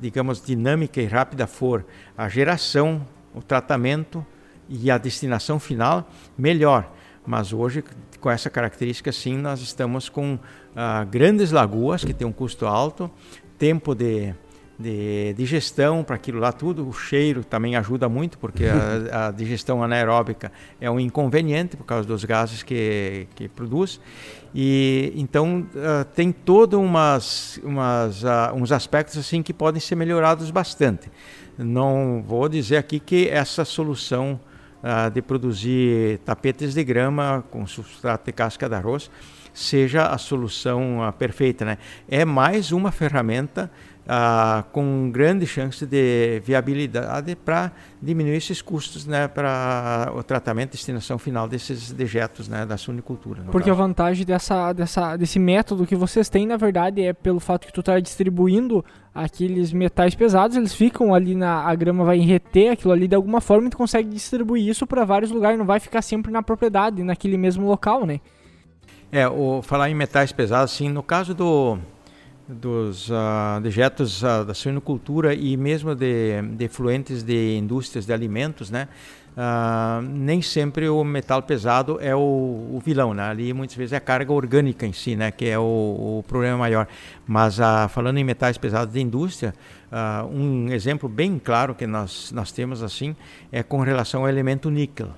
digamos, dinâmica e rápida for a geração, o tratamento, e a destinação final melhor. Mas hoje, com essa característica, sim, nós estamos com uh, grandes lagoas que têm um custo alto, tempo de, de digestão para aquilo lá tudo. O cheiro também ajuda muito, porque a, a, digestão anaeróbica é um inconveniente por causa dos gases que, que produz. E então uh, tem todos umas, umas, uh, uns aspectos assim que podem ser melhorados bastante. Não vou dizer aqui que essa solução uh, de produzir tapetes de grama com substrato de casca de arroz seja a solução perfeita. Né? É mais uma ferramenta uh, com grande chance de viabilidade para diminuir esses custos né, para o tratamento e destinação final desses dejetos né, da sunicultura. Porque caso. a vantagem dessa, dessa, desse método que vocês têm, na verdade, é pelo fato que tu está distribuindo aqueles metais pesados, eles ficam ali na a grama vai reter aquilo ali de alguma forma e tu consegue distribuir isso para vários lugares, não vai ficar sempre na propriedade, naquele mesmo local, né? É, o falar em metais pesados, sim, no caso do dos uh, dejetos uh, da suinocultura e mesmo de, de efluentes de indústrias de alimentos, né? Uh, nem sempre o metal pesado é o, o, vilão, né? Ali muitas vezes é a carga orgânica em si, né? Que é o, o problema maior. Mas falando em metais pesados de indústria, um exemplo bem claro que nós, nós temos assim é com relação ao elemento níquel.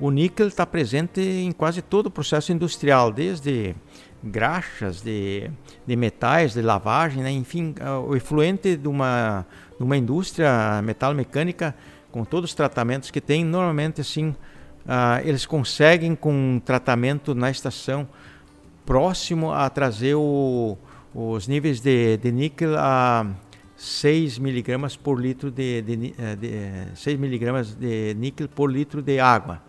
O níquel está presente em quase todo o processo industrial, desde graxas de, de metais, de lavagem, né? enfim, o efluente de uma, de uma indústria com todos os tratamentos que tem, normalmente assim, uh, eles conseguem com um tratamento na estação próximo a trazer o, os níveis de, de níquel a 6 miligramas por litro de, de, eh, de 6 miligramas de níquel por litro de água,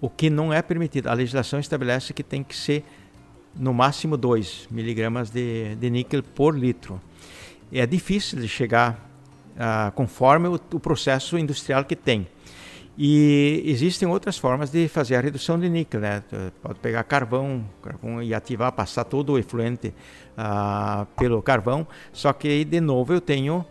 o que não é permitido. A legislação estabelece que tem que ser no máximo 2 miligramas de, de níquel por litro. É difícil de chegar uh, conforme o, o, processo industrial que tem. E existem outras formas de fazer a redução de níquel. Né? Pode pegar carvão, carvão e ativar, passar todo o efluente uh, pelo carvão. Só que de novo, eu tenho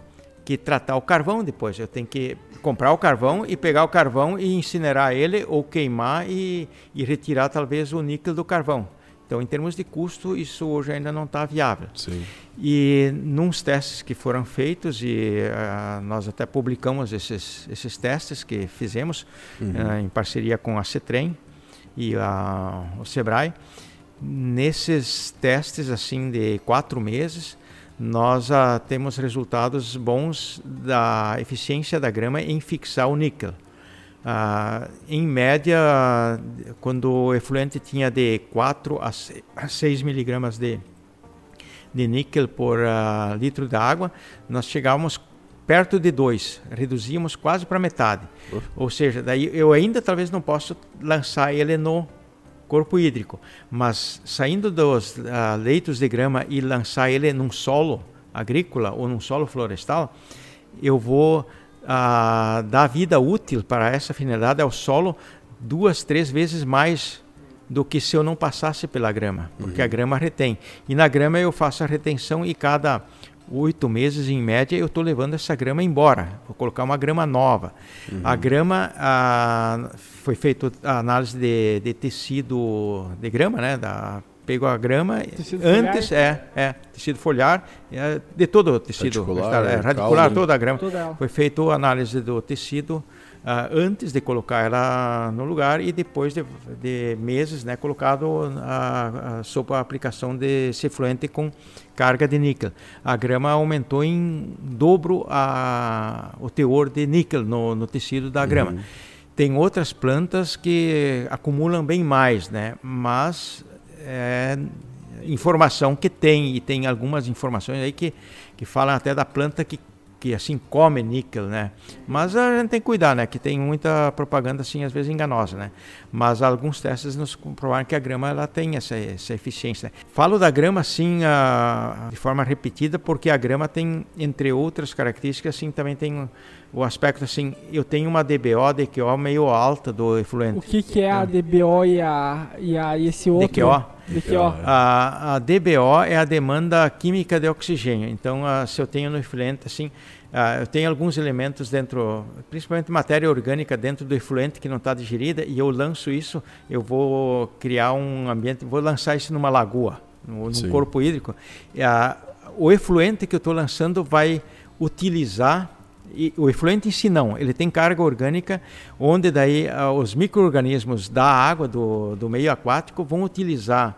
que tratar o carvão depois. Eu tenho que comprar o carvão e pegar o carvão e incinerar ele ou queimar e, e retirar talvez o níquel do carvão. Então, em termos de custo, isso hoje ainda não está viável. Sim. E nos testes que foram feitos, e uh, nós até publicamos esses, esses testes que fizemos uhum. uh, em parceria com a CETREM e a, o SEBRAE, nesses testes assim de quatro meses, nós uh, temos resultados bons da eficiência da grama em fixar o níquel. Ah, em média, quando o efluente tinha de 4 a 6 miligramas de, de níquel por uh, litro de água, nós chegávamos perto de 2, reduzíamos quase para metade. Ou seja, daí eu ainda talvez não posso lançar ele no corpo hídrico, mas saindo dos uh, leitos de grama e lançar ele num solo agrícola ou num solo florestal, eu vou a, da vida útil para essa finalidade ao solo duas, três vezes mais do que se eu não passasse pela grama, porque uhum. a grama retém. E na grama eu faço a retenção e cada oito meses, em média, eu estou levando essa grama embora. Vou colocar uma grama nova. Uhum. A grama, a, foi feita a análise de, de, tecido de grama, né? Da pegou a grama tecido antes foliar. é é tecido foliar é, de todo o tecido radicular, é, radicular toda a grama toda foi feita a análise do tecido uh, antes de colocar ela no lugar e depois de, de meses, né, colocado a, a, sob a aplicação de cefluente com carga de níquel. A grama aumentou em dobro a, o teor de níquel no, no tecido da grama. Uhum. Tem outras plantas que acumulam bem mais, né? Mas é informação que tem e tem algumas informações aí que, que falam até da planta que que assim come níquel, né? Mas a gente tem que cuidar, né? Que tem muita propaganda assim às vezes enganosa, né? Mas alguns testes nos comprovaram que a grama ela tem essa, essa eficiência. Falo da grama assim a, de forma repetida porque a grama tem entre outras características assim também tem o aspecto assim, eu tenho uma DBO, DQO meio alta do efluente. O que, que é a DBO e a e a e esse outro? DQO. DQO. A, a DBO é a demanda química de oxigênio. Então, a, se eu tenho no efluente assim, Uh, eu tenho alguns elementos dentro, principalmente matéria orgânica dentro do efluente que não está digerida, e eu lanço isso, eu vou criar um ambiente, vou lançar isso numa lagoa, no, no corpo hídrico. Uh, o efluente que eu estou lançando vai utilizar e o efluente em si não, ele tem carga orgânica, onde daí uh, os micro-organismos da água, do, do meio aquático, vão utilizar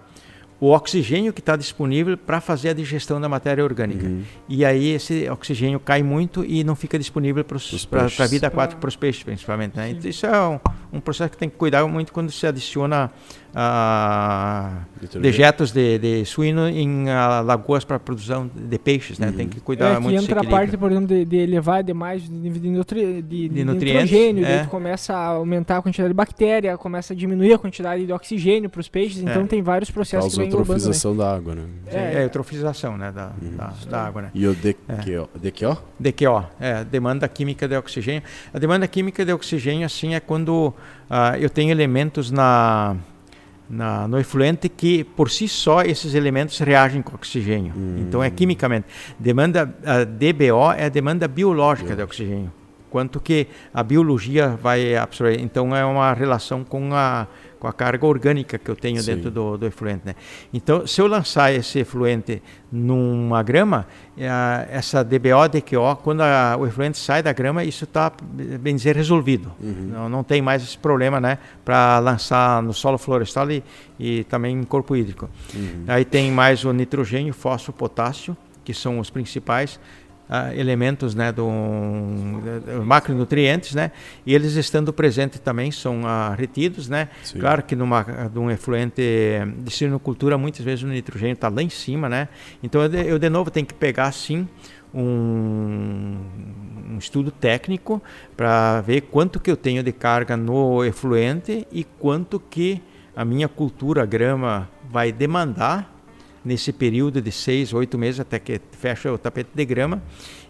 o oxigênio que está disponível para fazer a digestão da matéria orgânica. Uhum. E aí esse oxigênio cai muito e não fica disponível para a vida aquática, para os peixes principalmente. Né? Então, isso é um, um, processo que tem que cuidar muito quando se adiciona uh, dejetos de, de, suíno em uh, lagoas para produção de peixes. Né? Uhum. Tem que cuidar é, muito que entra a parte, por exemplo, de, de elevar demais de, de, nutri, de, de nutrientes, nitrogênio, é. começa a aumentar a quantidade de bactéria, começa a diminuir a quantidade de oxigênio para os peixes, então é. tem vários processos que eutrofização da água, né? É, é eutrofização né, da, uhum. da, da, água. Né? E o DQO? É. DQO? DQO, é, demanda química de oxigênio. A demanda química de oxigênio, assim, é quando uh, eu tenho elementos na, na, no efluente que, por si só, esses elementos reagem com oxigênio. Hum. Então, é quimicamente. Demanda, a DBO é a demanda biológica de oxigênio. Quanto que a biologia vai absorver. Então, é uma relação com a com a carga orgânica que eu tenho Sim. dentro do, do, efluente. Né? Então, se eu lançar esse efluente numa grama, é, essa DBO, DQO, quando a, o efluente sai da grama, isso está, bem dizer, resolvido. Uhum. Não, não tem mais esse problema né, para lançar no solo florestal e, e também em corpo hídrico. Uhum. Aí tem mais o nitrogênio, fósforo, potássio, que são os principais uh, elementos né, do, do, macronutrientes, né, e eles estando presentes também são uh, retidos. Né? Claro que numa, num efluente de silvicultura, muitas vezes o nitrogênio está lá em cima, né? então eu de, eu de novo tenho que pegar sim um, um, estudo técnico para ver quanto que eu tenho de carga no efluente e quanto que a minha cultura grama vai demandar nesse período de seis, oito meses até que fecha o tapete de grama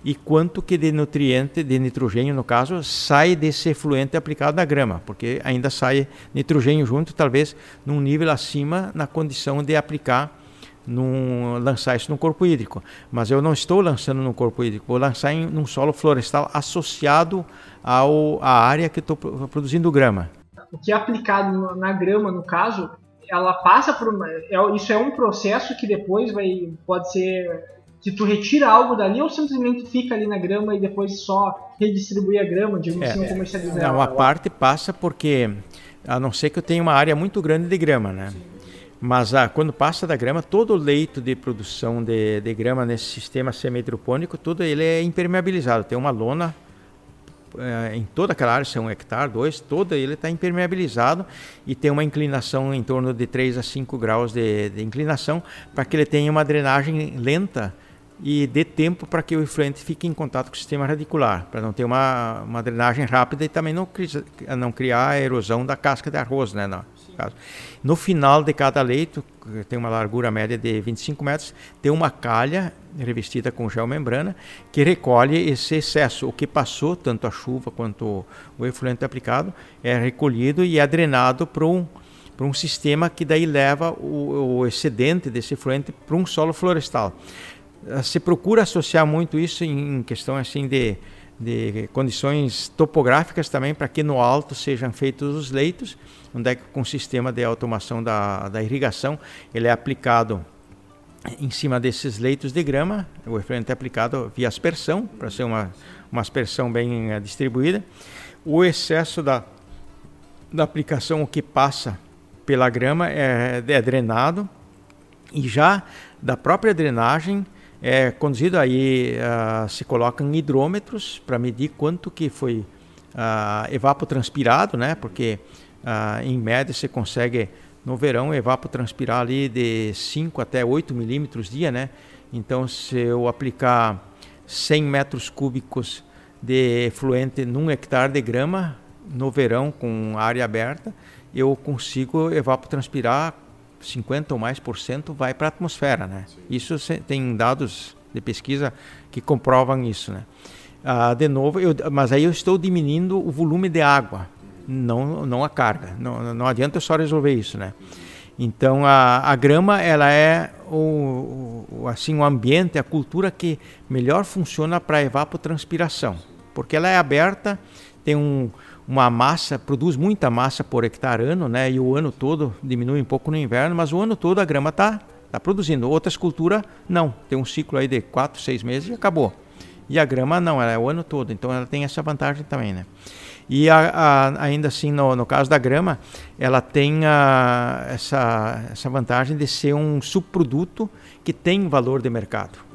e quanto que de nutriente, de nitrogênio no caso, sai desse efluente aplicado na grama, porque ainda sai nitrogênio junto, talvez num nível acima na condição de aplicar num, lançar isso no corpo hídrico. Mas eu não estou lançando no corpo hídrico, vou lançar em um solo florestal associado ao, à área que estou produzindo grama. O que é aplicado na grama, no caso, ela passa por uma, é, isso é um processo que depois vai pode ser que tu retira algo dali ou simplesmente fica ali na grama e depois só redistribui a grama, digamos é, assim, comercializar. É, uma parte passa porque a não ser que eu tenha uma área muito grande de grama, né? Sim. Mas ah, quando passa da grama, todo o leito de produção de, de grama nesse sistema semi-hidropônico, tudo ele é impermeabilizado. Tem uma lona é, em toda aquela área, se é um hectare, dois, toda ele está impermeabilizado e tem uma inclinação em torno de 3 a 5 graus de, de inclinação para que ele tenha uma drenagem lenta e dê tempo para que o efluente fique em contato com o sistema radicular, para não ter uma, uma drenagem rápida e também não, não criar a erosão da casca de arroz, né? No, caso. no final de cada leito, que tem uma largura média de 25 metros, tem uma calha revestida com gel membrana que recolhe esse excesso. O que passou, tanto a chuva quanto o efluente aplicado, é recolhido e é drenado para um para um sistema que daí leva o, o excedente desse efluente para um solo florestal. Ah, se procura associar muito isso em questão assim de, de condições topográficas também para que no alto sejam feitos os leitos, onde é que com o sistema de automação da, da irrigação ele é aplicado em cima desses leitos de grama, o efluente é aplicado via aspersão, para ser uma, uma aspersão bem uh, distribuída. o excesso da, da aplicação, o que passa pela grama é, é drenado e já da própria drenagem é conduzido aí uh, se colocam hidrômetros para medir quanto que foi uh, evapotranspirado, né? Porque uh, em média você consegue no verão evapotranspirar ali de 5 até 8 milímetros dia, né? Então se eu aplicar 100 metros cúbicos de efluente num hectare de grama no verão com área aberta, eu consigo evapotranspirar 50 ou mais por cento vai para a atmosfera, né? Sim. Isso tem dados de pesquisa que comprovam isso, né? Ah, de novo, eu, mas aí eu estou diminuindo o volume de água, não, não a carga. Não, não adianta só resolver isso, né? Então a, a grama ela é o, o, assim o ambiente, a cultura que melhor funciona para evapotranspiração, porque ela é aberta, tem um, uma massa, produz muita massa por hectare ano, né? E o ano todo diminui um pouco no inverno, mas o ano todo a grama está tá produzindo. Outras culturas, não. Tem um ciclo aí de 4, 6 meses e acabou. E a grama não, ela é o ano todo. Então ela tem essa vantagem também, né? E a, a, ainda assim, no, no, caso da grama, ela tem a, essa, essa vantagem de ser um subproduto que tem valor de mercado.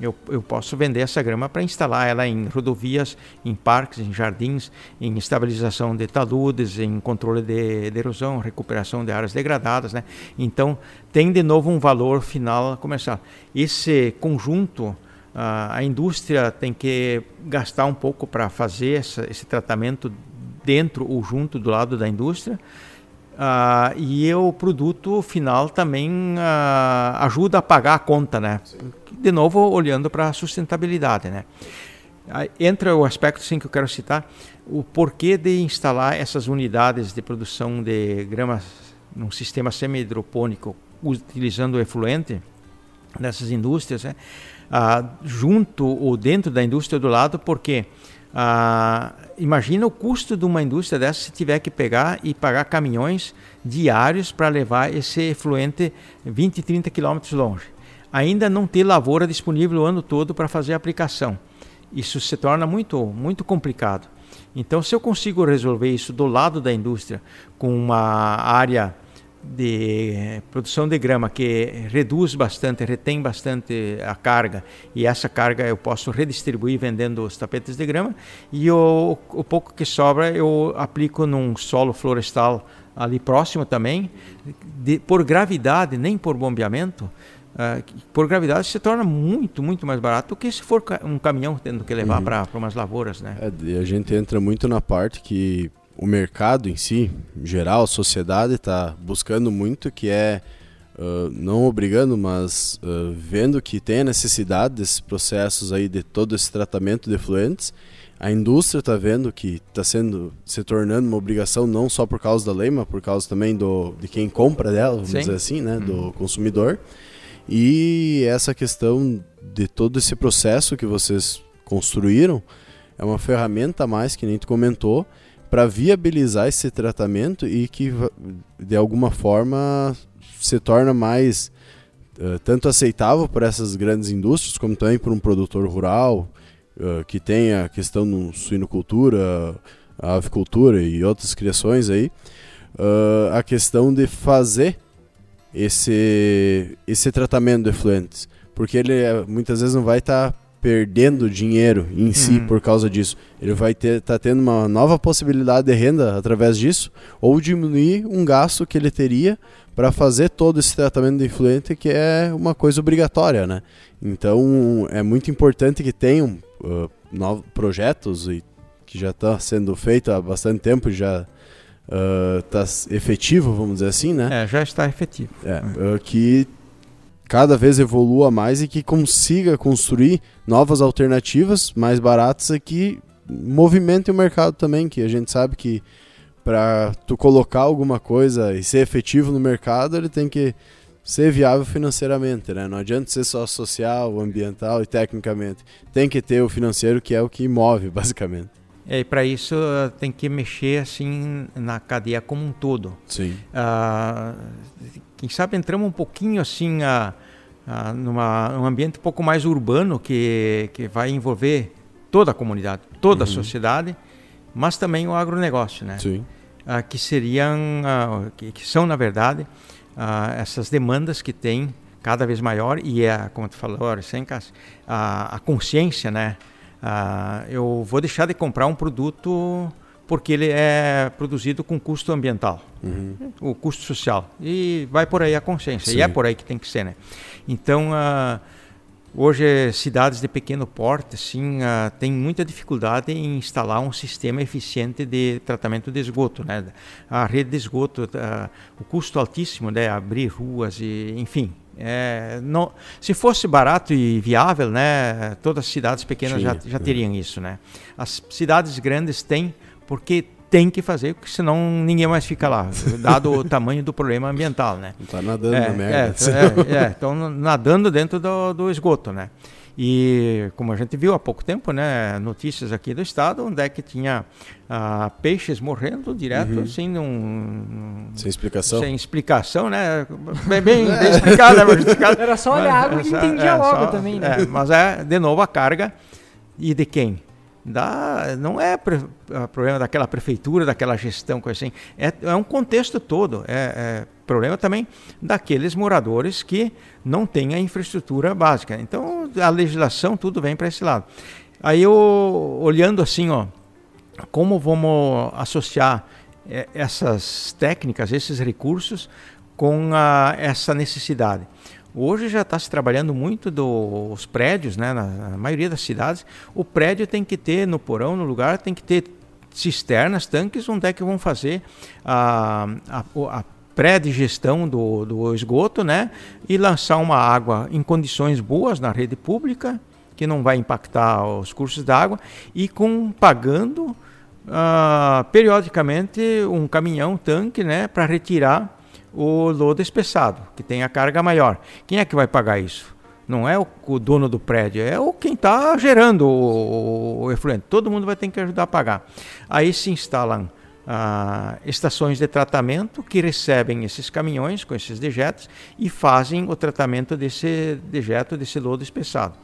Eu, eu posso vender essa grama para instalar ela em rodovias, em parques, em jardins, em estabilização de taludes, em controle de, de erosão, recuperação de áreas degradadas. Né? Então, tem de novo um valor final comercial. Esse conjunto, a indústria tem que gastar um pouco para fazer essa, esse tratamento dentro ou junto do lado da indústria. Uh, e o produto final também uh, ajuda a pagar a conta, né? De novo, olhando para a sustentabilidade, né? Uh, entra o aspecto sim que eu quero citar, o porquê de instalar essas unidades de produção de grama num sistema semi-hidropônico utilizando o efluente nessas indústrias, né? Junto ou dentro da indústria do lado, porque ah, imagina o custo de uma indústria dessa se tiver que pegar e pagar caminhões diários para levar esse efluente 20, 30 quilômetros longe. Ainda não ter lavoura disponível o ano todo para fazer a aplicação. Isso se torna muito, muito complicado. Então, se eu consigo resolver isso do lado da indústria, com uma área de produção de grama que reduz bastante, retém bastante a carga e essa carga eu posso redistribuir vendendo os tapetes de grama e o, o pouco que sobra eu aplico num solo florestal ali próximo também, de, por gravidade, nem por bombeamento, uh, por gravidade se torna muito, muito mais barato do que se for um caminhão tendo que levar uhum. para umas lavouras. Né? É, a gente entra muito na parte que o mercado em si, em geral, a sociedade está buscando muito, que é uh, não obrigando, mas uh, vendo que tem a necessidade desses processos aí de todo esse tratamento de efluentes. A indústria está vendo que está sendo se tornando uma obrigação não só por causa da lei, mas por causa também do de quem compra dela, vamos Sim. dizer assim, né, do uhum. consumidor. E essa questão de todo esse processo que vocês construíram é uma ferramenta a mais que nem tu comentou para viabilizar esse tratamento e que de alguma forma se torna mais uh, tanto aceitável para essas grandes indústrias como também para um produtor rural uh, que tem a questão da suinocultura, a avicultura e outras criações aí, uh, a questão de fazer esse esse tratamento de efluentes, porque ele muitas vezes não vai estar tá perdendo dinheiro em si uhum. por causa disso. Ele vai ter tá tendo uma nova possibilidade de renda através disso ou diminuir um gasto que ele teria para fazer todo esse tratamento de influente que é uma coisa obrigatória, né? Então é muito importante que tenham uh, novos projetos e que já está sendo feito há bastante tempo já está uh, efetivo, vamos dizer assim, né? É, já está efetivo. É, uh, que cada vez evolua mais e que consiga construir novas alternativas mais baratas e que movimente o mercado também, que a gente sabe que para tu colocar alguma coisa e ser efetivo no mercado, ele tem que ser viável financeiramente, né? Não adianta ser só social, ambiental e tecnicamente. Tem que ter o financeiro que é o que move, basicamente. É, e para isso tem que mexer assim na cadeia como um todo. Sim. Uh, quem sabe entramos um pouquinho assim a, a numa um ambiente um pouco mais urbano que que vai envolver toda a comunidade, toda uhum. a sociedade, mas também o agronegócio, né? Sim. Ah, que seriam, ah, que, que, são na verdade ah, essas demandas que tem cada vez maior e é, como tu falou, sem a, a consciência, né? Ah, eu vou deixar de comprar um produto porque ele é produzido com custo ambiental, uhum. o custo social. E vai por aí a consciência, Sim. e é por aí que tem que ser, né? Então, uh, hoje, cidades de pequeno porte, sim, uh, tem muita dificuldade em instalar um sistema eficiente de tratamento de esgoto, né? A rede de esgoto, uh, o custo altíssimo, né? Abrir ruas e, enfim, é, não, se fosse barato e viável, né, todas as cidades pequenas já, já teriam isso, né? As cidades grandes têm porque tem que fazer, porque senão ninguém mais fica lá, dado o tamanho do problema ambiental, né? Está nadando é, na merda. É, é, estão é, nadando dentro do, do esgoto, né? E como a gente viu há pouco tempo, né, notícias aqui do estado, onde é que tinha ah, peixes morrendo direto, uhum. assim, num, sem explicação. Sem explicação, né? Bem, bem, bem explicado, né? explicado. Era só olhar a água que entendia é, logo só, também, né? É, mas é, de novo, a carga. E de quem? Da, não é pre, problema daquela prefeitura, daquela gestão, coisa assim. É, é um contexto todo. É, é, problema também daqueles moradores que não têm a infraestrutura básica. Então, a legislação, tudo vem para esse lado. Aí, eu, olhando assim, ó, como vamos associar é, essas técnicas, esses recursos com a, essa necessidade? Hoje já está se trabalhando muito dos prédios, né? Na, na, maioria das cidades, o prédio tem que ter no porão, no lugar, tem que ter cisternas, tanques, onde é que vão fazer a, a, a pré-digestão do, do esgoto, né? E lançar uma água em condições boas na rede pública, que não vai impactar os cursos d'água, e com pagando uh, periodicamente um caminhão, tanque, né? Para retirar o lodo espessado, que tem a carga maior. Quem é que vai pagar isso? Não é o, o dono do prédio, é o quem está gerando o, o, efluente. Todo mundo vai ter que ajudar a pagar. Aí se instalam ah, estações de tratamento que recebem esses caminhões com esses dejetos e fazem o tratamento desse dejeto, desse lodo espessado.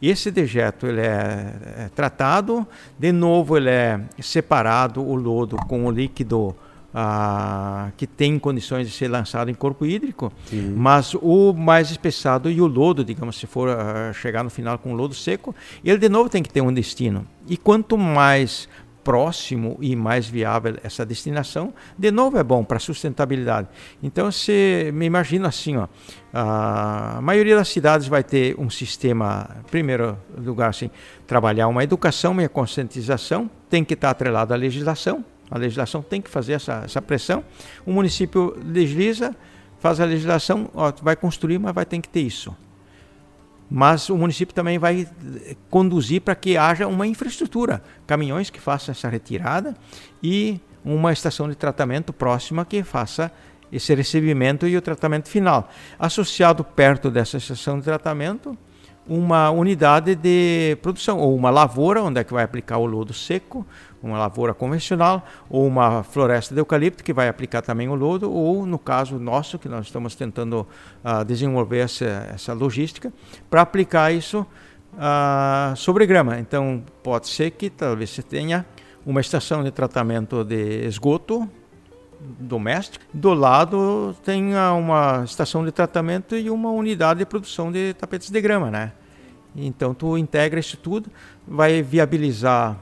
Esse dejeto ele é, é tratado, de novo ele é separado o lodo com o líquido ah, que tem condições de ser lançado em corpo hídrico, uhum. mas o mais espessado e o lodo, digamos, se for uh, chegar no final com lodo seco, ele de novo tem que ter um destino. E quanto mais próximo e mais viável essa destinação, de novo é bom para sustentabilidade. Então, se me imagino assim, ó, a maioria das cidades vai ter um sistema, primeiro lugar, assim, trabalhar uma educação e a conscientização, tem que estar atrelado à legislação, a legislação tem que fazer essa, essa pressão. O município legisla, faz a legislação, ó, vai construir, mas vai ter que ter isso. Mas o município também vai conduzir para que haja uma infraestrutura, caminhões que façam essa retirada e uma estação de tratamento próxima que faça esse recebimento e o tratamento final. Associado perto dessa estação de tratamento, uma unidade de produção, ou uma lavoura, onde é que vai aplicar o lodo seco, uma lavoura convencional, ou uma floresta de eucalipto, que vai aplicar também o lodo, ou no caso nosso, que nós estamos tentando uh, desenvolver essa, essa logística, para aplicar isso uh, sobre grama. Então, pode ser que talvez você tenha uma estação de tratamento de esgoto doméstico. Do lado tem uma estação de tratamento e uma unidade de produção de tapetes de grama, né? Então tu integra isso tudo, vai viabilizar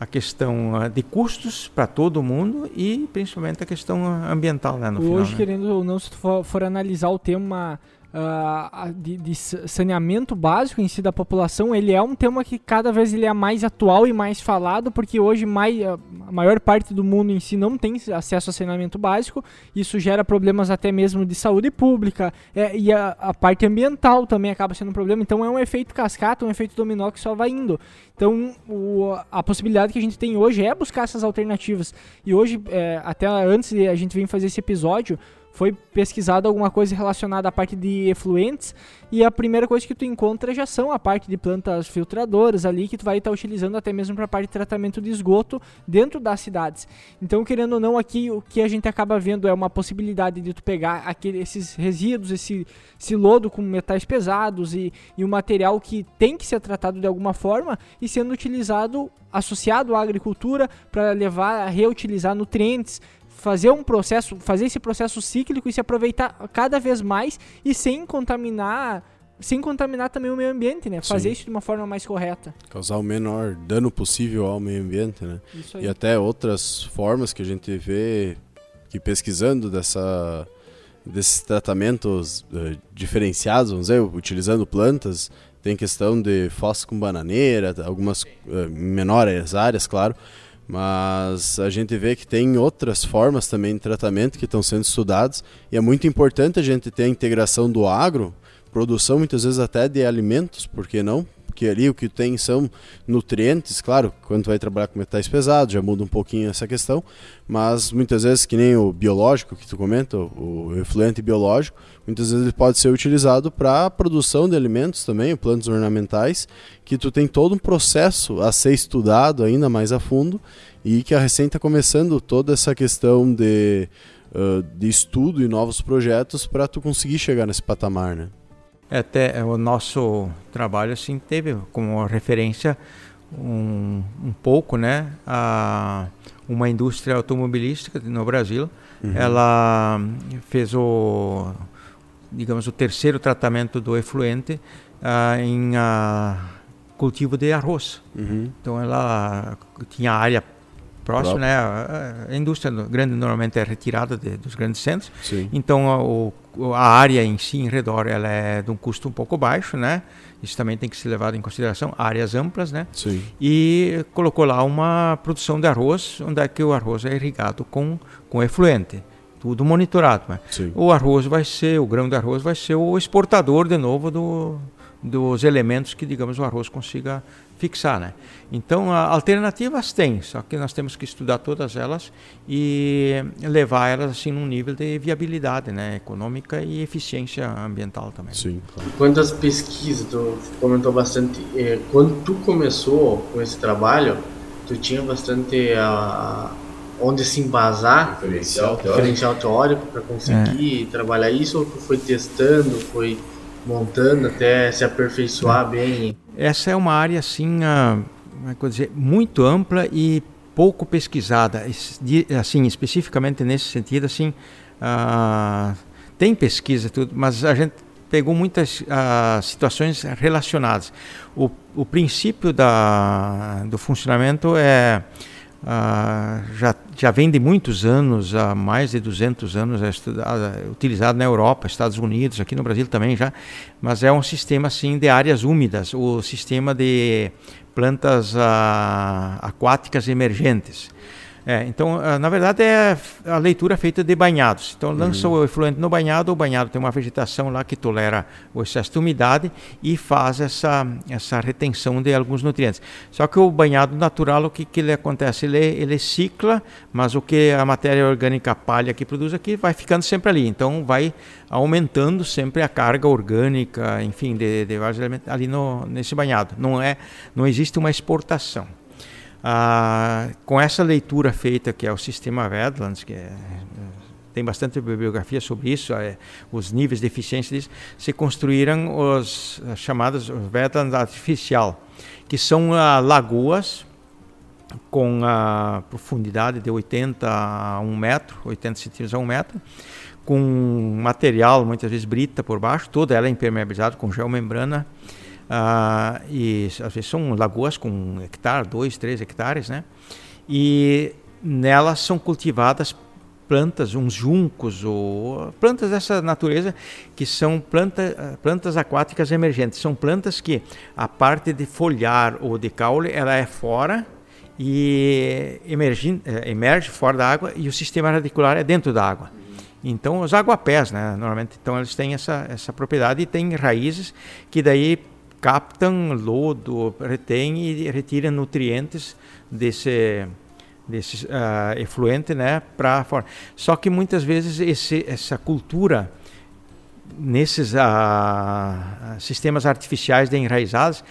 a questão ah, de custos para todo mundo e principalmente a questão ambiental, né, no Hoje, final, né? querendo ou não, se tu for, for analisar o tema uh, de, de, saneamento básico em si da população, ele é um tema que cada vez ele é mais atual e mais falado, porque hoje mais, a maior parte do mundo em si não tem acesso a saneamento básico, isso gera problemas até mesmo de saúde pública, é, e a, a, parte ambiental também acaba sendo um problema, então é um efeito cascata, um efeito dominó que só vai indo. Então o, a possibilidade que a gente tem hoje é buscar essas alternativas, e hoje, é, até antes de a gente vir fazer esse episódio, foi pesquisado alguma coisa relacionada à parte de efluentes e a primeira coisa que tu encontra já são a parte de plantas filtradoras ali que tu vai estar tá utilizando até mesmo para a parte de tratamento de esgoto dentro das cidades. Então, querendo ou não, aqui o que a gente acaba vendo é uma possibilidade de tu pegar aquele, esses resíduos, esse, esse lodo com metais pesados e, e um material que tem que ser tratado de alguma forma e sendo utilizado associado à agricultura para levar a reutilizar nutrientes, fazer um processo, fazer esse processo cíclico e se aproveitar cada vez mais e sem contaminar, sem contaminar também o meio ambiente, né? Fazer Sim. isso de uma forma mais correta. Causar o menor dano possível ao meio ambiente, né? E até outras formas que a gente vê que pesquisando dessa desses tratamentos uh, diferenciados, vamos dizer, utilizando plantas, tem questão de fósforo com bananeira, algumas uh, menores áreas, claro, mas a gente vê que tem outras formas também de tratamento que estão sendo estudadas e é muito importante a gente ter a integração do agro, produção muitas vezes até de alimentos, por que não? Porque ali o que tem são nutrientes, claro, quando vai trabalhar com metais pesados já muda um pouquinho essa questão, mas muitas vezes que nem o biológico que tu comenta, o efluente biológico, muitas vezes ele pode ser utilizado para a produção de alimentos também, plantas ornamentais, que tu tem todo um processo a ser estudado ainda mais a fundo e que a recém está começando toda essa questão de, de estudo e novos projetos para tu conseguir chegar nesse patamar, né? Até é, o nosso trabalho assim teve como referência um, um pouco, né, a uma indústria automobilística no Brasil. Uhum. Ela fez o digamos, o terceiro tratamento do efluente uh, em uh, cultivo de arroz. Uhum. Então ela tinha área próxima, né? A, indústria grande normalmente é retirada de, dos grandes centros. Sim. Então a, a, área em si, em redor, ela é de um custo um pouco baixo, né? Isso também tem que ser levado em consideração, áreas amplas, né? Sim. E colocou lá uma produção de arroz, onde é que o arroz é irrigado com, com efluente tudo monitorado. Né? O arroz vai ser, o grão de arroz vai ser o exportador de novo do, dos elementos que, digamos, o arroz consiga fixar, né? Então, alternativas tem, só que nós temos que estudar todas elas e levar elas assim num nível de viabilidade, né, econômica e eficiência ambiental também. Sim. Quanto às pesquisas, tu comentou bastante, eh, quando tu começou com esse trabalho, tu tinha bastante a onde se embasar, diferencial teórico, diferencial teórico para conseguir é. trabalhar isso, ou foi testando, foi montando até se aperfeiçoar é. bem? Essa é uma área assim, uh, dizer, muito ampla e pouco pesquisada, assim especificamente nesse sentido, assim uh, tem pesquisa tudo, mas a gente pegou muitas situações relacionadas. O, o princípio da, do funcionamento é Uh, já, já vem de muitos anos, há mais de 200 anos, é é utilizado na Europa, Estados Unidos, aqui no Brasil também já, mas é um sistema assim de áreas úmidas, o sistema de plantas uh, aquáticas emergentes. É, então, ah, na verdade, é a leitura feita de banhados. Então, lança uhum. o efluente no banhado, o banhado tem uma vegetação lá que tolera o excesso de umidade e faz essa, essa retenção de alguns nutrientes. Só que o banhado natural, o que, que ele acontece? Ele, ele cicla, mas o que a matéria orgânica palha que produz aqui vai ficando sempre ali. Então, vai aumentando sempre a carga orgânica, enfim, de, de vários elementos ali no, nesse banhado. Não, é, não existe uma exportação. Ah, com essa leitura feita, que é o sistema Vedlands, que é, tem bastante bibliografia sobre isso, é, os níveis de eficiência disso, se construíram os chamados Vedlands artificial, que são ah, lagoas com a profundidade de 80 a 1 metro, 80 centímetros a 1 metro, com material, muitas vezes brita por baixo, toda ela é impermeabilizada com geomembrana, membrana ah, e às vezes são lagoas com um hectare, dois, três hectares, né? E nelas são cultivadas plantas, uns juncos ou plantas dessa natureza que são planta, plantas aquáticas emergentes. São plantas que a parte de folhar ou de caule ela é fora e emerge, eh, emerge fora da água e o sistema radicular é dentro da água. Então os aguapés, né, normalmente, então eles têm essa, essa propriedade e têm raízes que daí captam lodo, retém e retiram nutrientes desse, desse uh, efluente, né, para fora. Só que muitas vezes esse, essa cultura nesses uh, sistemas artificiais de enraizadas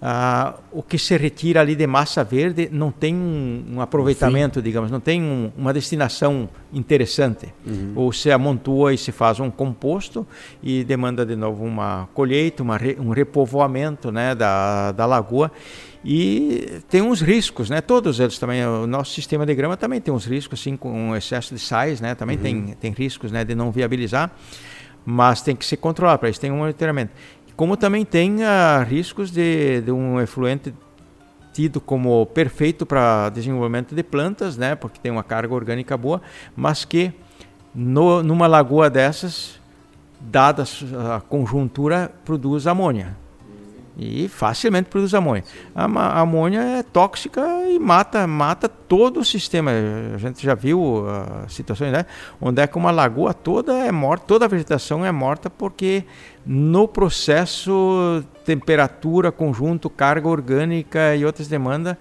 ah, o que se retira ali de massa verde não tem um, um aproveitamento, digamos, não tem um, uma destinação interessante. Uhum. Ou se amontoa e se faz um composto e demanda de novo uma colheita, uma um repovoamento né, da, da lagoa. E tem uns riscos, né? Todos eles também. O nosso sistema de grama também tem uns riscos, assim, com excesso de sais, né? Também uhum. tem, tem riscos né, de não viabilizar mas tem que se controlar, para isso tem um monitoramento como também tem uh, riscos de, de um efluente tido como perfeito para desenvolvimento de plantas, né, porque tem uma carga orgânica boa, mas que no, numa lagoa dessas, dada a conjuntura, produz amônia e facilmente produz amônia. A, amônia é tóxica e mata, mata todo o sistema. A gente já viu uh, situações né, onde é que uma lagoa toda é morta, toda a vegetação é morta porque no processo temperatura, conjunto, carga orgânica e outras demandas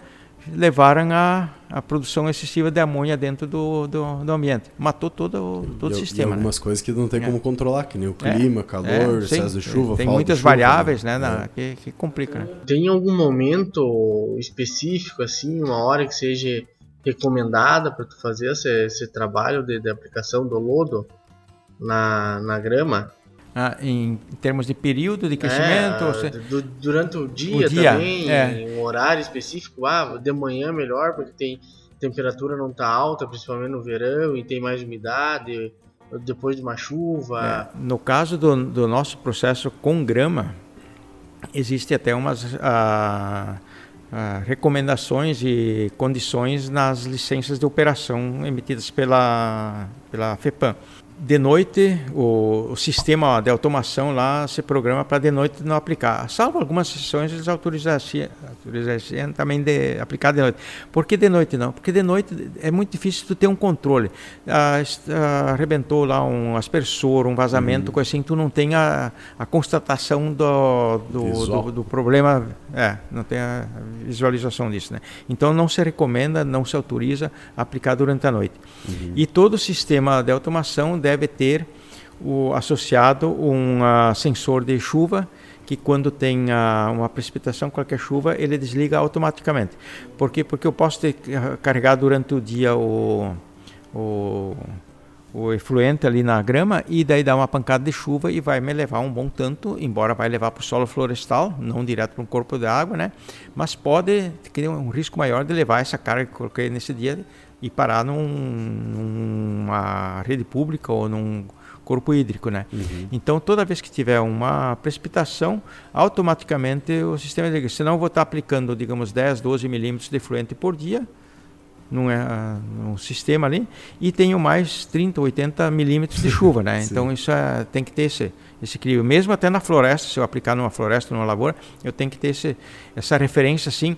levaram a, a produção excessiva de amônia dentro do, do, do ambiente. Matou todo, todo o sistema. E algumas né? coisas que não tem é. como controlar, que nem o é. clima, é, calor, é, excesso de chuva, Tem muitas chuva, variáveis né, na, é. que, que complica. Né? Tem algum momento específico, assim, uma hora que seja recomendada para tu fazer esse, esse trabalho de, de aplicação do lodo na, na grama? Ah, em, termos de período de crescimento? É, você... du durante o dia, o dia também, é. um horário específico, ah, de manhã melhor, porque tem temperatura não está alta, principalmente no verão, e tem mais umidade, depois de uma chuva. É. No caso do, do, nosso processo com grama, existe até umas ah, ah, recomendações e condições nas licenças de operação emitidas pela, pela FEPAM de noite o, o, sistema de automação lá se programa para de noite não aplicar. Salvo algumas sessões eles autorizam também de aplicar de noite. Por que de noite não? Porque de noite é muito difícil tu ter um controle. Ah, ah, arrebentou lá um aspersor, um vazamento, uhum. coisa assim, tu não tem a, a constatação do, do, do, do, problema, é, não tem a visualização disso. Né? Então não se recomenda, não se autoriza aplicar durante a noite. Uhum. E todo o sistema de automação deve ter o, associado um uh, sensor de chuva que quando tem uh, uma precipitação, qualquer chuva, ele desliga automaticamente. Por quê? Porque eu posso ter uh, carregar durante o dia o, o, o efluente ali na grama e daí dar uma pancada de chuva e vai me levar um bom tanto, embora vai levar para o solo florestal, não direto para um corpo de água, né? Mas pode ter um risco maior de levar essa carga que eu coloquei nesse dia e parar num, numa rede pública ou num corpo hídrico, né? Uhum. Então, toda vez que tiver uma precipitação, automaticamente o sistema de senão eu vou estar aplicando, digamos, 10, 12 milímetros de fluente por dia num, uh, num sistema ali e tenho mais 30, 80 milímetros de chuva, né? então, isso é, tem que ter esse, esse equilíbrio. Mesmo até na floresta, se eu aplicar numa floresta, numa lavoura, eu tenho que ter esse, essa referência, assim,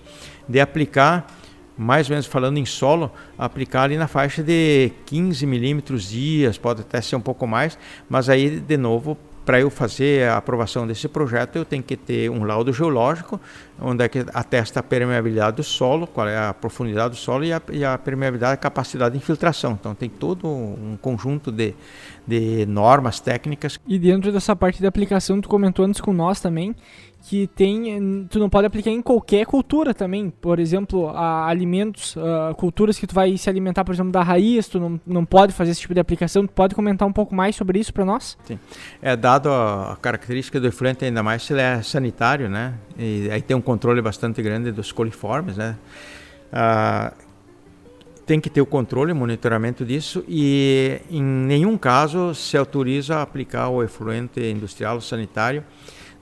de aplicar mais ou menos falando em solo, aplicar ali na faixa de 15 milímetros dias, pode até ser um pouco mais, mas aí de novo para eu fazer a aprovação desse projeto, eu tenho que ter um laudo geológico, onde é que atesta a permeabilidade do solo, qual é a profundidade do solo e a, e a permeabilidade, a capacidade de infiltração. Então tem todo um conjunto de, de normas técnicas. E dentro dessa parte de aplicação, tu comentou antes com nós também, que tem tu não pode aplicar em qualquer cultura também. Por exemplo alimentos uh, culturas que tu vai se alimentar por exemplo da raiz tu não, não pode fazer esse tipo de aplicação. Tu pode comentar um pouco mais sobre isso para nós? Sim. É dado a, característica do efluente ainda mais se ele é sanitário né? E aí tem um controle bastante grande dos coliformes né? Uh, tem que ter o controle, o monitoramento disso e em nenhum caso se autoriza a aplicar o efluente industrial ou sanitário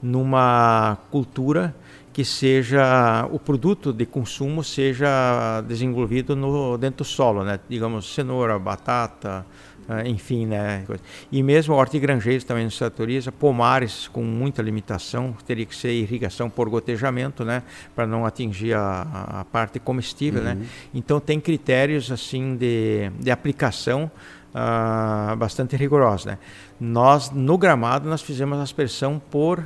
numa cultura que seja o produto de consumo seja desenvolvido no dentro do solo, né? Digamos cenoura, batata, eh, enfim, né? E mesmo hortigranjeiros também não se autoriza, pomares com muita limitação, teria que ser irrigação por gotejamento, né? Para não atingir a, a, parte comestível, né? uhum. né? Então tem critérios assim de, de aplicação uh, bastante rigorosos, né? Nós no gramado nós fizemos aspersão por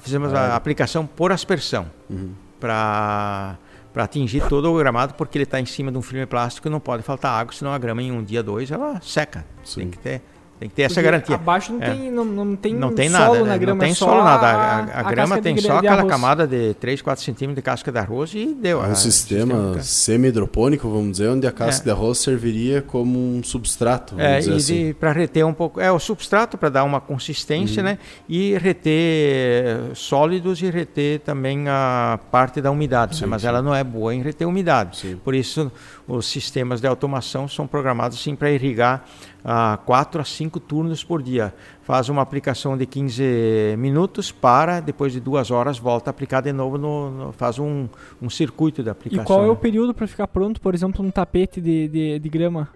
fizemos a aplicação por aspersão uhum. para para atingir todo o gramado, porque ele está em cima de um filme plástico e não pode faltar água, senão a grama em um dia, dois, ela seca. Sim. Tem que ter tem que ter essa garantia. Abaixo não, é. tem, não, não tem não tem nada, na grama, Não tem solo nada. A, a, a grama tem só aquela arroz. camada de 3, 4 centímetros de casca de arroz e deu. É um sistema, semi-hidropônico, vamos dizer, onde a casca é. de arroz serviria como um substrato. É, e assim. para reter um pouco. É o substrato para dar uma consistência, uhum. né? E reter sólidos e reter também a parte da umidade. Sim, né? Mas sim. ela não é boa em reter umidade. Sim. Por isso, os sistemas de automação são programados assim para irrigar a 4 a 5 turnos por dia. Faz uma aplicação de 15 minutos, para, depois de duas horas volta a aplicar de novo, no, no faz um, um circuito de aplicação. E qual é o período para ficar pronto, por exemplo, um tapete de, de, de grama?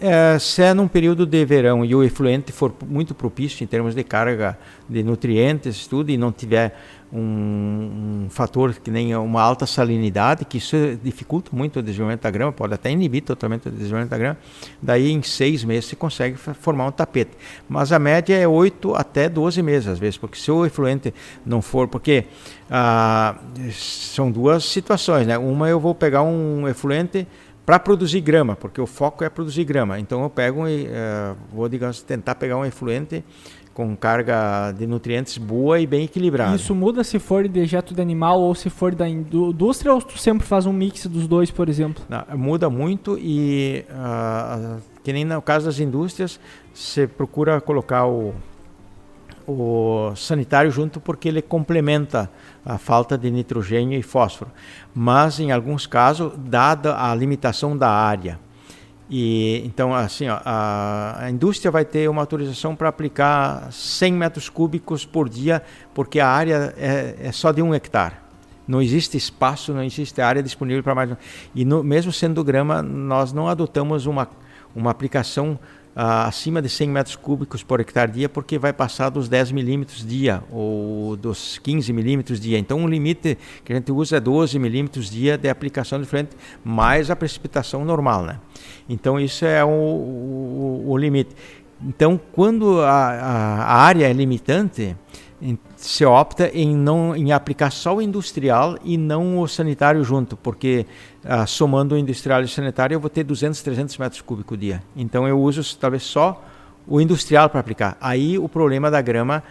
É, se é num período de verão e o efluente for muito propício em termos de carga de nutrientes, tudo, e não tiver um, um, fator que nem uma alta salinidade, que isso dificulta muito o desenvolvimento da grama, pode até inibir totalmente o desenvolvimento da grama. Daí, em seis meses, você consegue formar um tapete. Mas a média é 8 até 12 meses, às vezes, porque se o efluente não for. Porque ah, são duas situações, né? Uma, eu vou pegar um efluente para produzir grama, porque o foco é produzir grama. Então, eu pego e uh, vou, digamos, tentar pegar um efluente com carga de nutrientes boa e bem equilibrada. Isso muda se for de dejeto de animal ou se for da indústria ou tu sempre faz um mix dos dois, por exemplo? Não, muda muito e uh, que nem no caso das indústrias, você procura colocar o, o sanitário junto porque ele complementa a falta de nitrogênio e fósforo. Mas em alguns casos, dada a limitação da área, e então assim, ó, a, a, indústria vai ter uma autorização para aplicar 100 metros cúbicos por dia, porque a área é, é, só de um hectare. Não existe espaço, não existe área disponível para mais. E no, mesmo sendo grama, nós não adotamos uma, uma aplicação acima de 100 metros cúbicos por hectare dia, porque vai passar dos 10 milímetros dia ou dos 15 milímetros dia. Então, o limite que a gente usa é 12 milímetros dia de aplicação de frente, mais a precipitação normal. Né? Então, isso é o, o, o limite. Então, quando a, a, a área é limitante, se opta em não em aplicar só o industrial e não o sanitário junto, porque ah, somando o industrial e o sanitário eu vou ter 200, 300 metros cúbicos dia. Então eu uso talvez só o industrial para aplicar. Aí o problema da grama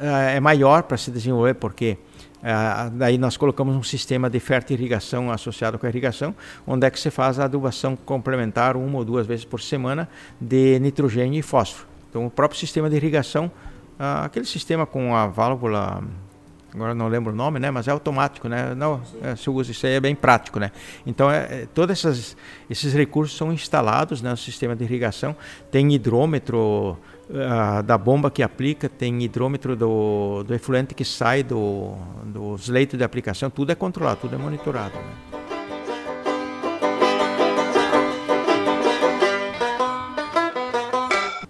ah, é maior para se desenvolver, porque ah, daí nós colocamos um sistema de fertirrigação associado com a irrigação, onde é que se faz a adubação complementar uma ou duas vezes por semana de nitrogênio e fósforo. Então o próprio sistema de irrigação ah, aquele sistema com a válvula agora não lembro o nome, né? Mas é automático, né? Não, é, se usa isso aí é bem prático, né? Então, é, é, todos esses recursos são instalados né, no sistema de irrigação. Tem hidrômetro uh, da bomba que aplica, tem hidrômetro do, do efluente que sai do, dos leitos de aplicação. Tudo é controlado, tudo é monitorado. Né?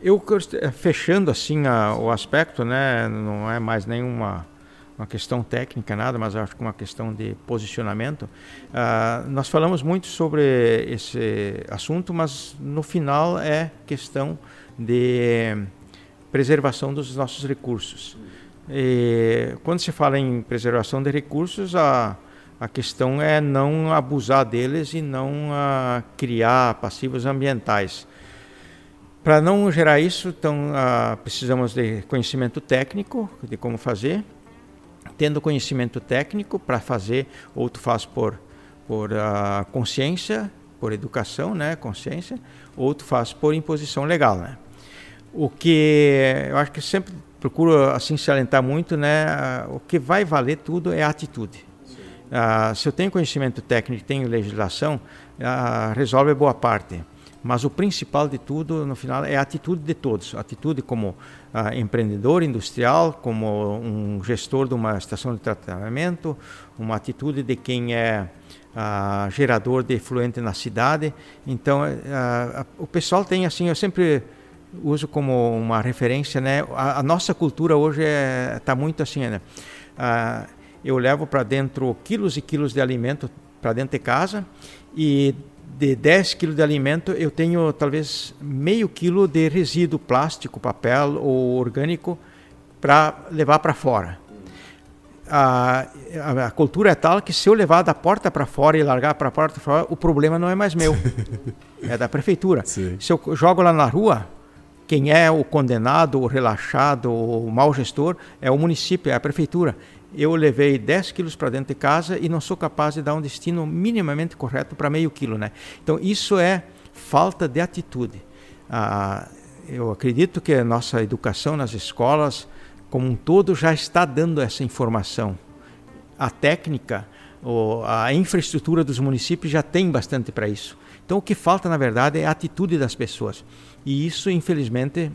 Eu eh, fechando assim a, o aspecto, né, não é mais nenhuma uma questão técnica nada, mas acho que uma questão de posicionamento. Uh, nós falamos muito sobre esse assunto, mas no final é questão de preservação dos nossos recursos. E, quando se fala em preservação de recursos, a, a questão é não abusar deles e não uh, criar passivos ambientais. Para não gerar isso, então, uh, precisamos de conhecimento técnico de como fazer. Tendo conhecimento técnico para fazer, ou tu faz por, por uh, consciência, por educação, né, consciência, ou tu faz por imposição legal, né. O que eu acho que sempre procuro assim salientar muito, né, uh, o que vai valer tudo é a atitude. Uh, se eu tenho conhecimento técnico, tenho legislação, uh, resolve boa parte. Mas o principal de tudo, no final, é a atitude de todos. Atitude como uh, empreendedor industrial, como um gestor de uma estação de tratamento, uma atitude de quem é uh, gerador de efluente na cidade. Então, uh, o pessoal tem assim, eu sempre uso como uma referência, né? A, a nossa cultura hoje está é, tá muito assim, né? eu levo para dentro quilos e quilos de alimento para dentro de casa e de 10 quilos de alimento, eu tenho talvez meio quilo de resíduo plástico, papel ou orgânico para levar para fora. a, a, a, cultura é tal que se eu levar da porta para fora e largar para a porta fora, o problema não é mais meu, é da prefeitura. Sim. Se eu jogo lá na rua, quem é o condenado, o relaxado, o mau gestor é o município, é a prefeitura. Eu levei 10 quilos para dentro de casa e não sou capaz de dar um destino minimamente correto para meio quilo, né? Então isso é falta de atitude. Ah, eu acredito que a nossa educação nas escolas como um todo já está dando essa informação. A técnica, a infraestrutura dos municípios já tem bastante para isso. Então o que falta, na verdade, é a atitude das pessoas. E isso, infelizmente,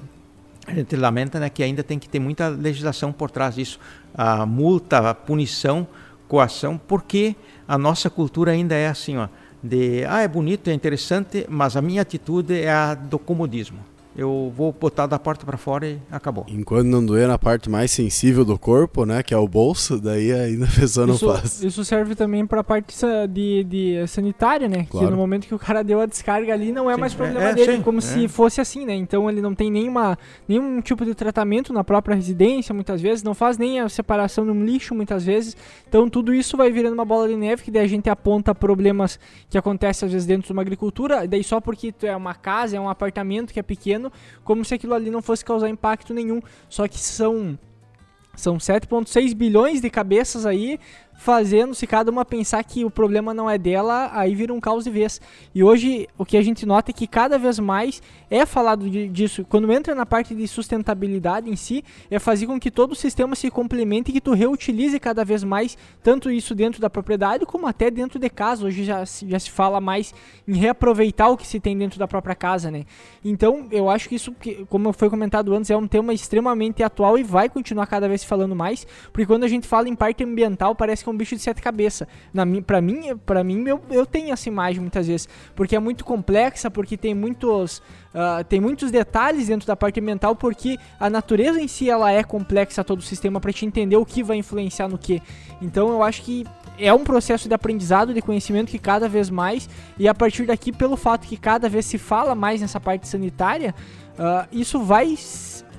a gente lamenta né, que ainda tem que ter muita legislação por trás disso. A multa, a punição, coação, porque a nossa cultura ainda é assim, ó, de ah, é bonito, é interessante, mas a minha atitude é a do comodismo eu vou botar da porta para fora e acabou. Enquanto não doer na parte mais sensível do corpo, né, que é o bolso, daí ainda a pessoa não isso, faz. Isso serve também para a parte de, de sanitária, né, claro. que no momento que o cara deu a descarga ali não é sim, mais problema é, dele, é, como é. se fosse assim, né, então ele não tem nenhuma, nenhum tipo de tratamento na própria residência, muitas vezes, não faz nem a separação de um lixo, muitas vezes, então tudo isso vai virando uma bola de neve, que daí a gente aponta problemas que acontecem às vezes dentro de uma agricultura, daí só porque é uma casa, é um apartamento que é pequeno, como se aquilo ali não fosse causar impacto nenhum. Só que são são 7,6 bilhões de cabeças aí fazendo se cada uma pensar que o problema não é dela, aí vira um caos de vez. E hoje o que a gente nota é que cada vez mais é falado de, disso. Quando entra na parte de sustentabilidade em si, é fazer com que todo o sistema se complemente e que tu reutilize cada vez mais, tanto isso dentro da propriedade como até dentro de casa. Hoje já, já se fala mais em reaproveitar o que se tem dentro da própria casa, né? Então eu acho que isso, como foi comentado antes, é um tema extremamente atual e vai continuar cada vez falando mais, porque quando a gente fala em parte ambiental, parece que um bicho de sete cabeças. Na para mim, para mim eu, eu tenho essa imagem muitas vezes, porque é muito complexa, porque tem muitos uh, tem muitos detalhes dentro da parte mental, porque a natureza em si ela é complexa todo o sistema para te entender o que vai influenciar no que. Então eu acho que é um processo de aprendizado, de conhecimento que cada vez mais, e a partir daqui, pelo fato que cada vez se fala mais nessa parte sanitária, uh, isso vai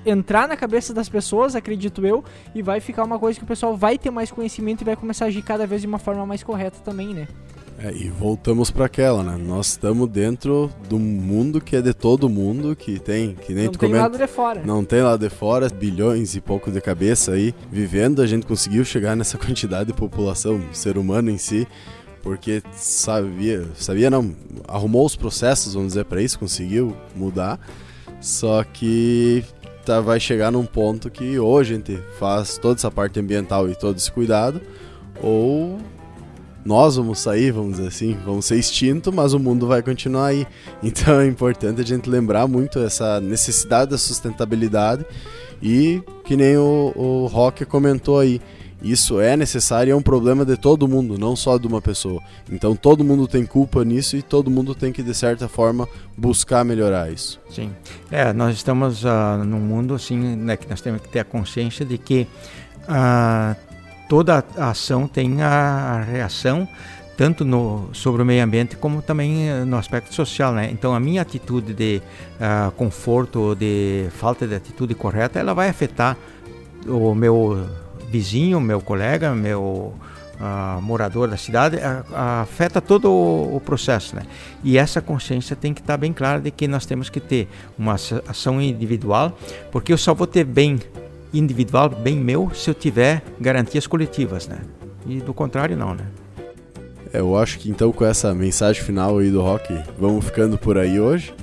entrar na cabeça das pessoas, acredito eu, e vai ficar uma coisa que o pessoal vai ter mais conhecimento e vai começar a agir cada vez de uma forma mais correta também, né? É, e voltamos para aquela, né? Nós estamos dentro do mundo que é de todo mundo, que tem, que nem não tu tem comenta, lado de fora. Não tem lado de fora, bilhões e pouco de cabeça aí vivendo, a gente conseguiu chegar nessa quantidade de população, ser humano em si, porque sabia, sabia não, arrumou os processos, vamos dizer para isso, conseguiu mudar. Só que tá, vai chegar num ponto que ou a gente faz toda essa parte ambiental e todo esse cuidado, ou nós vamos sair, vamos dizer assim, vamos ser extinto, mas o mundo vai continuar aí. Então é importante a gente lembrar muito essa necessidade da sustentabilidade e que nem o, o Rock comentou aí, isso é necessário e é um problema de todo mundo, não só de uma pessoa. Então todo mundo tem culpa nisso e todo mundo tem que, de certa forma, buscar melhorar isso. Sim. É, nós estamos uh, num mundo assim, né, que nós temos que ter a consciência de que uh, toda ação tem a reação tanto no, sobre o meio ambiente como também eh, no aspecto social, né? Então a minha atitude de uh, conforto, de falta de atitude correta, ela vai afetar o meu vizinho, meu colega, meu uh, morador da cidade, afeta todo o, o, processo, né? E essa consciência tem que estar tá bem clara de que nós temos que ter uma ação individual, porque eu só vou ter bem individual, bem meu, se eu tiver garantias coletivas, né? E do contrário, não, né? É, eu acho que então com essa mensagem final aí do rock, vamos ficando por aí hoje.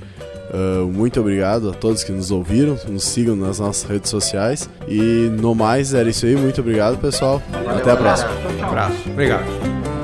Uh, muito obrigado a todos que nos ouviram, nos sigam nas nossas redes sociais. E no mais, era isso aí. Muito obrigado, pessoal. Até a próxima. Um abraço. Obrigado.